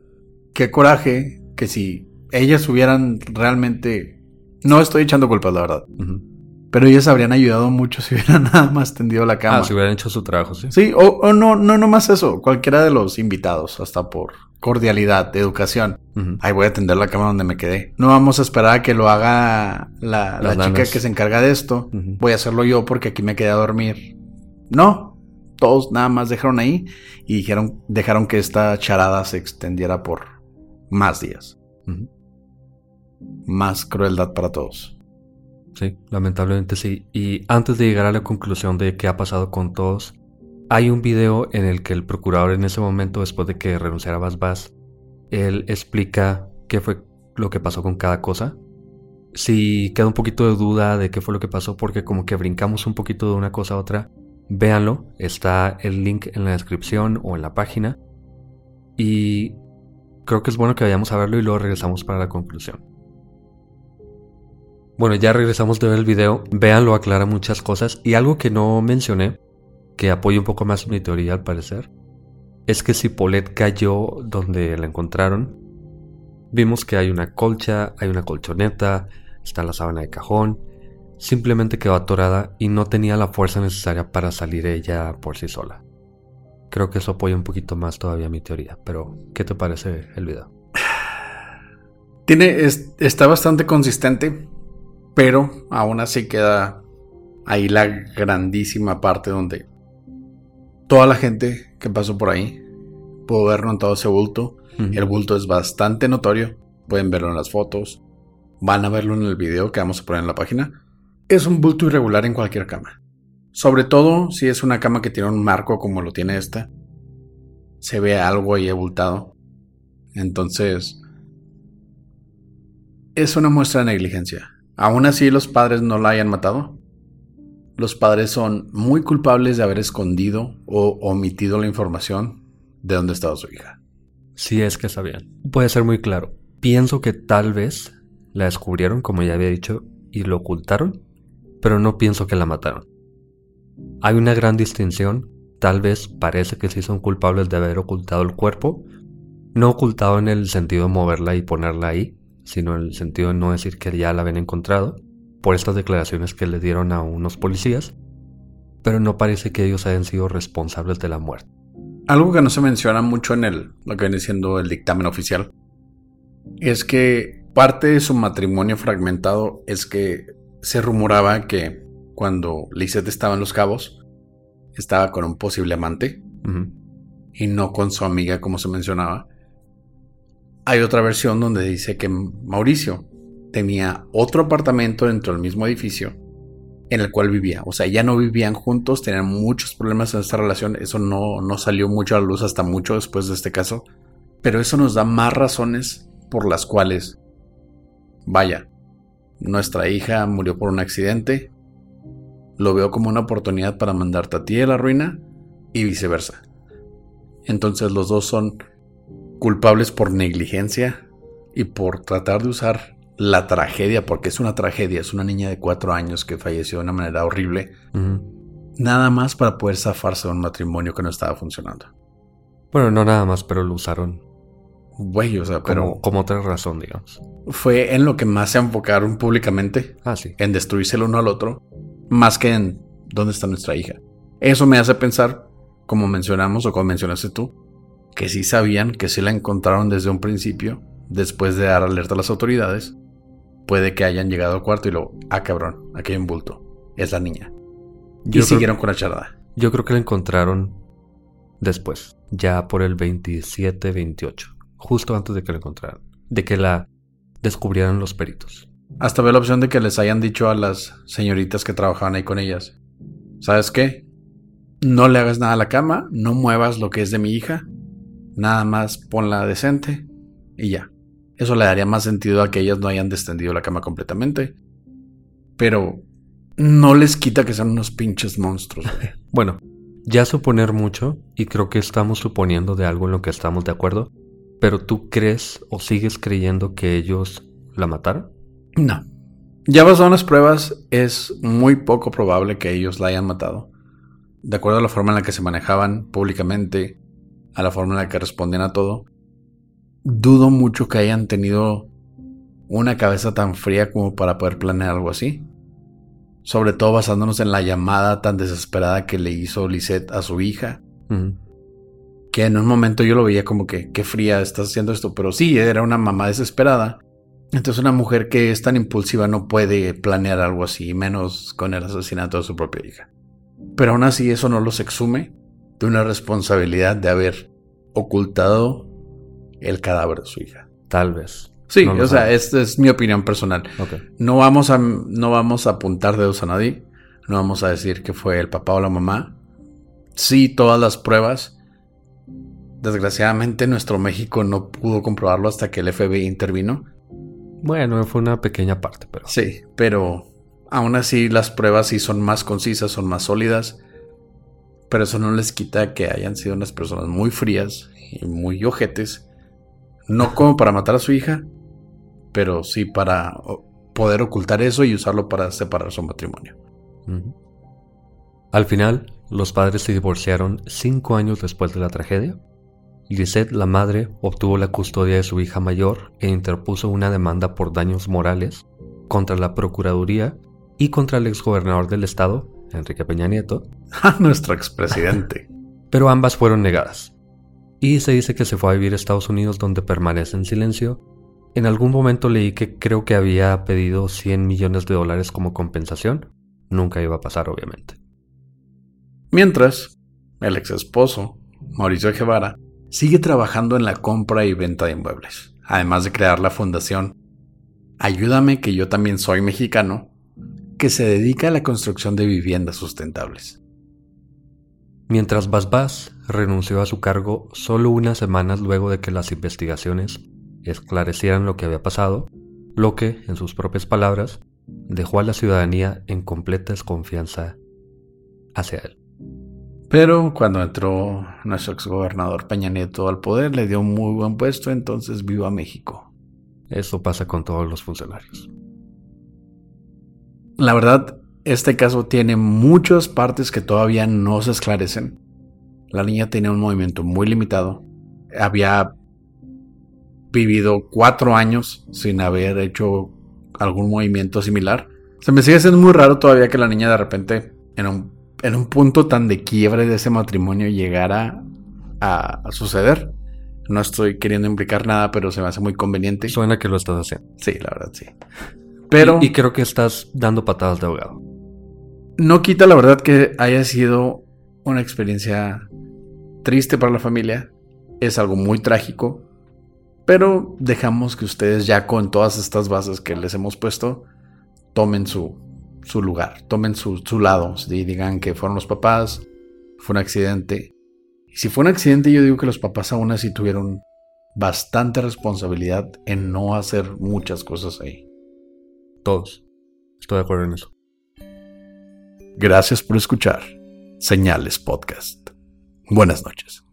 qué coraje que si ellas hubieran realmente... No estoy echando culpas, la verdad. Pero ellas habrían ayudado mucho si hubieran (laughs) nada más tendido la cama. Ah, si hubieran hecho su trabajo, sí. Sí, o, no, no, no más eso. Cualquiera de los invitados, hasta por cordialidad, de educación. Ahí voy a tender la cama donde me quedé. No vamos a esperar a que lo haga la, chica que se encarga de esto. Voy a hacerlo yo porque aquí me quedé a dormir. No, todos nada más dejaron ahí y dijeron, dejaron que esta charada se extendiera por más días. Más crueldad para todos. Sí, lamentablemente sí. Y antes de llegar a la conclusión de qué ha pasado con todos, hay un video en el que el procurador en ese momento, después de que renunciara Bas él explica qué fue lo que pasó con cada cosa. Si queda un poquito de duda de qué fue lo que pasó, porque como que brincamos un poquito de una cosa a otra, véanlo. Está el link en la descripción o en la página. Y creo que es bueno que vayamos a verlo y luego regresamos para la conclusión. Bueno, ya regresamos de ver el video. Véanlo, aclara muchas cosas. Y algo que no mencioné, que apoya un poco más mi teoría al parecer, es que si Paulette cayó donde la encontraron, vimos que hay una colcha, hay una colchoneta, está la sábana de cajón. Simplemente quedó atorada y no tenía la fuerza necesaria para salir ella por sí sola. Creo que eso apoya un poquito más todavía mi teoría, pero ¿qué te parece el video? Tiene, está bastante consistente, pero aún así queda ahí la grandísima parte donde toda la gente que pasó por ahí pudo haber notado ese bulto. El bulto es bastante notorio, pueden verlo en las fotos, van a verlo en el video que vamos a poner en la página. Es un bulto irregular en cualquier cama. Sobre todo si es una cama que tiene un marco como lo tiene esta. Se ve algo ahí abultado. Entonces, es una muestra de negligencia. Aún así los padres no la hayan matado. Los padres son muy culpables de haber escondido o omitido la información de dónde estaba su hija. Si es que sabían. Puede ser muy claro. Pienso que tal vez la descubrieron, como ya había dicho, y lo ocultaron, pero no pienso que la mataron. Hay una gran distinción, tal vez parece que sí son culpables de haber ocultado el cuerpo, No ocultado en el sentido de moverla y ponerla ahí, sino en el sentido de no decir que ya la habían encontrado, por estas declaraciones que le dieron a unos policías, pero no parece que ellos hayan sido responsables de la muerte. Algo que no se menciona mucho en el, lo que viene siendo el dictamen oficial es que parte de su matrimonio fragmentado es que se rumoraba que cuando Lisette estaba en Los Cabos, estaba con un posible amante y no con su amiga como se mencionaba. Hay otra versión donde dice que Mauricio tenía otro apartamento dentro del mismo edificio en el cual vivía. O sea, ya no vivían juntos, tenían muchos problemas en esta relación. Eso no, no salió mucho a la luz hasta mucho después de este caso. Pero eso nos da más razones por las cuales, vaya, nuestra hija murió por un accidente. Lo veo como una oportunidad para mandarte a ti a la ruina y viceversa. Entonces los dos son culpables por negligencia y por tratar de usar la tragedia, porque es una tragedia, es una niña de cuatro años que falleció de una manera horrible, nada más para poder zafarse de un matrimonio que no estaba funcionando. Bueno, no nada más, pero lo usaron. Güey, o sea, pero... Como, otra razón, digamos. Fue en lo que más se enfocaron públicamente. Ah, sí. En destruirse el uno al otro, más que en dónde está nuestra hija. Eso me hace pensar, como mencionamos o como mencionaste tú, que sí sabían que sí la encontraron desde un principio, después de dar alerta a las autoridades, puede que hayan llegado al cuarto y lo, ah cabrón, aquí hay un bulto, es la niña. y siguieron con la charada. Yo creo que la encontraron después, ya por el 27-28, justo antes de que la encontraran, de que la descubrieran los peritos. Hasta veo la opción de que les hayan dicho a las señoritas que trabajaban ahí con ellas, ¿sabes qué? No le hagas nada a la cama, no muevas lo que es de mi hija, nada más ponla decente y ya. Eso le daría más sentido a que ellas no hayan descendido la cama completamente. Pero no les quita que sean unos pinches monstruos. (laughs) bueno, ya suponer mucho, y creo que estamos suponiendo de algo en lo que estamos de acuerdo, pero ¿tú crees o sigues creyendo que ellos la mataron? No. Ya basado en las pruebas, es muy poco probable que ellos la hayan matado. De acuerdo a la forma en la que se manejaban públicamente, a la forma en la que respondían a todo, dudo mucho que hayan tenido una cabeza tan fría como para poder planear algo así. Sobre todo basándonos en la llamada tan desesperada que le hizo Lisette a su hija. Que en un momento yo lo veía como que, qué fría estás haciendo esto. Pero sí, era una mamá desesperada. Entonces una mujer que es tan impulsiva no puede planear algo así, menos con el asesinato de su propia hija. Pero aún así eso no los exume de una responsabilidad de haber ocultado el cadáver de su hija. Tal vez. Sí, o sea, esta es mi opinión personal. No, vamos a, no vamos a apuntar dedos a nadie. No vamos a decir que fue el papá o la mamá. Sí, todas las pruebas. Desgraciadamente, nuestro México no pudo comprobarlo hasta que el FBI intervino. Bueno, fue una pequeña parte, pero. Sí, pero aún así las pruebas sí son más concisas, son más sólidas. Pero eso no les quita que hayan sido unas personas muy frías y muy ojetes no como para matar a su hija, pero sí para poder ocultar eso y usarlo para separar su matrimonio. Al final, los padres se divorciaron cinco años después de la tragedia. Lisette, la madre, obtuvo la custodia de su hija mayor e interpuso una demanda por daños morales contra la Procuraduría y contra el exgobernador del estado, Enrique Peña Nieto. A (laughs) nuestro expresidente. Pero ambas fueron negadas. Y se dice que se fue a vivir a Estados Unidos donde permanece en silencio. En algún momento leí que creo que había pedido 100 millones de dólares como compensación. Nunca iba a pasar, obviamente. Mientras, el ex esposo, Mauricio Guevara, sigue trabajando en la compra y venta de inmuebles, además de crear la fundación Ayúdame que yo también soy mexicano, que se dedica a la construcción de viviendas sustentables. Mientras Basbás renunció a su cargo solo unas semanas luego de que las investigaciones esclarecieran lo que había pasado, lo que, en sus propias palabras, dejó a la ciudadanía en completa desconfianza hacia él. Pero cuando entró nuestro exgobernador Peña Nieto al poder, le dio un muy buen puesto, entonces viva México. Eso pasa con todos los funcionarios. La verdad, este caso tiene muchas partes que todavía no se esclarecen. La niña tenía un movimiento muy limitado. Había vivido cuatro años sin haber hecho algún movimiento similar. Se me sigue siendo muy raro todavía que la niña de repente, en un, en un punto tan de quiebre de ese matrimonio, llegara a, a suceder. No estoy queriendo implicar nada, pero se me hace muy conveniente. Suena que lo estás haciendo. Sí, la verdad, sí. Pero. Y, y creo que estás dando patadas de ahogado. No quita la verdad que haya sido una experiencia triste para la familia. Es algo muy trágico. Pero dejamos que ustedes ya con todas estas bases que les hemos puesto, tomen su, su lugar, tomen su, su lado. Y digan que fueron los papás, fue un accidente. Y si fue un accidente, yo digo que los papás aún así tuvieron bastante responsabilidad en no hacer muchas cosas ahí. Todos. Estoy de acuerdo en eso. Gracias por escuchar Señales Podcast. Buenas noches.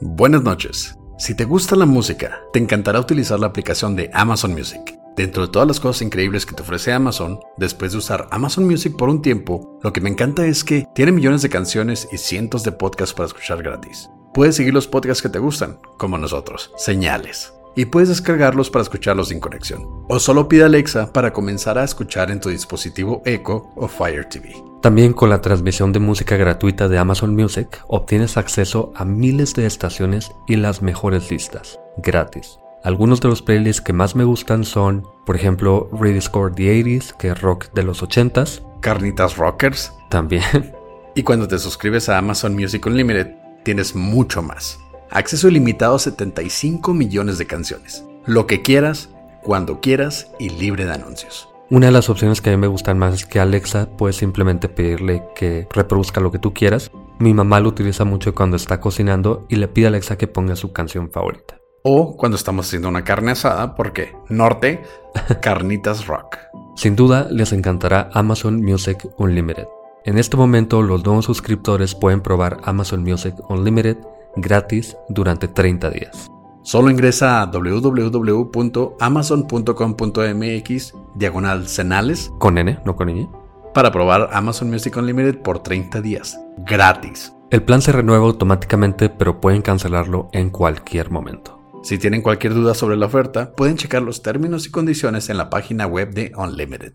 Buenas noches. Si te gusta la música, te encantará utilizar la aplicación de Amazon Music. Dentro de todas las cosas increíbles que te ofrece Amazon, después de usar Amazon Music por un tiempo, lo que me encanta es que tiene millones de canciones y cientos de podcasts para escuchar gratis. Puedes seguir los podcasts que te gustan, como nosotros, señales. Y puedes descargarlos para escucharlos sin conexión. O solo pide Alexa para comenzar a escuchar en tu dispositivo Echo o Fire TV. También con la transmisión de música gratuita de Amazon Music obtienes acceso a miles de estaciones y las mejores listas, gratis. Algunos de los playlists que más me gustan son, por ejemplo, Rediscover the 80s, que es rock de los 80s. Carnitas Rockers. También. (laughs) Y cuando te suscribes a Amazon Music Unlimited, tienes mucho más. Acceso ilimitado a 75 millones de canciones. Lo que quieras, cuando quieras y libre de anuncios. Una de las opciones que a mí me gustan más es que Alexa puedes simplemente pedirle que reproduzca lo que tú quieras. Mi mamá lo utiliza mucho cuando está cocinando y le pide a Alexa que ponga su canción favorita. O cuando estamos haciendo una carne asada, porque norte, (laughs) carnitas rock. Sin duda les encantará Amazon Music Unlimited. En este momento los nuevos suscriptores pueden probar Amazon Music Unlimited gratis durante 30 días. Solo ingresa a www.amazon.com.mx diagonal cenales Con N, no con ñ. para probar Amazon Music Unlimited por 30 días. Gratis. El plan se renueva automáticamente, pero pueden cancelarlo en cualquier momento. Si tienen cualquier duda sobre la oferta, pueden checar los términos y condiciones en la página web de Unlimited.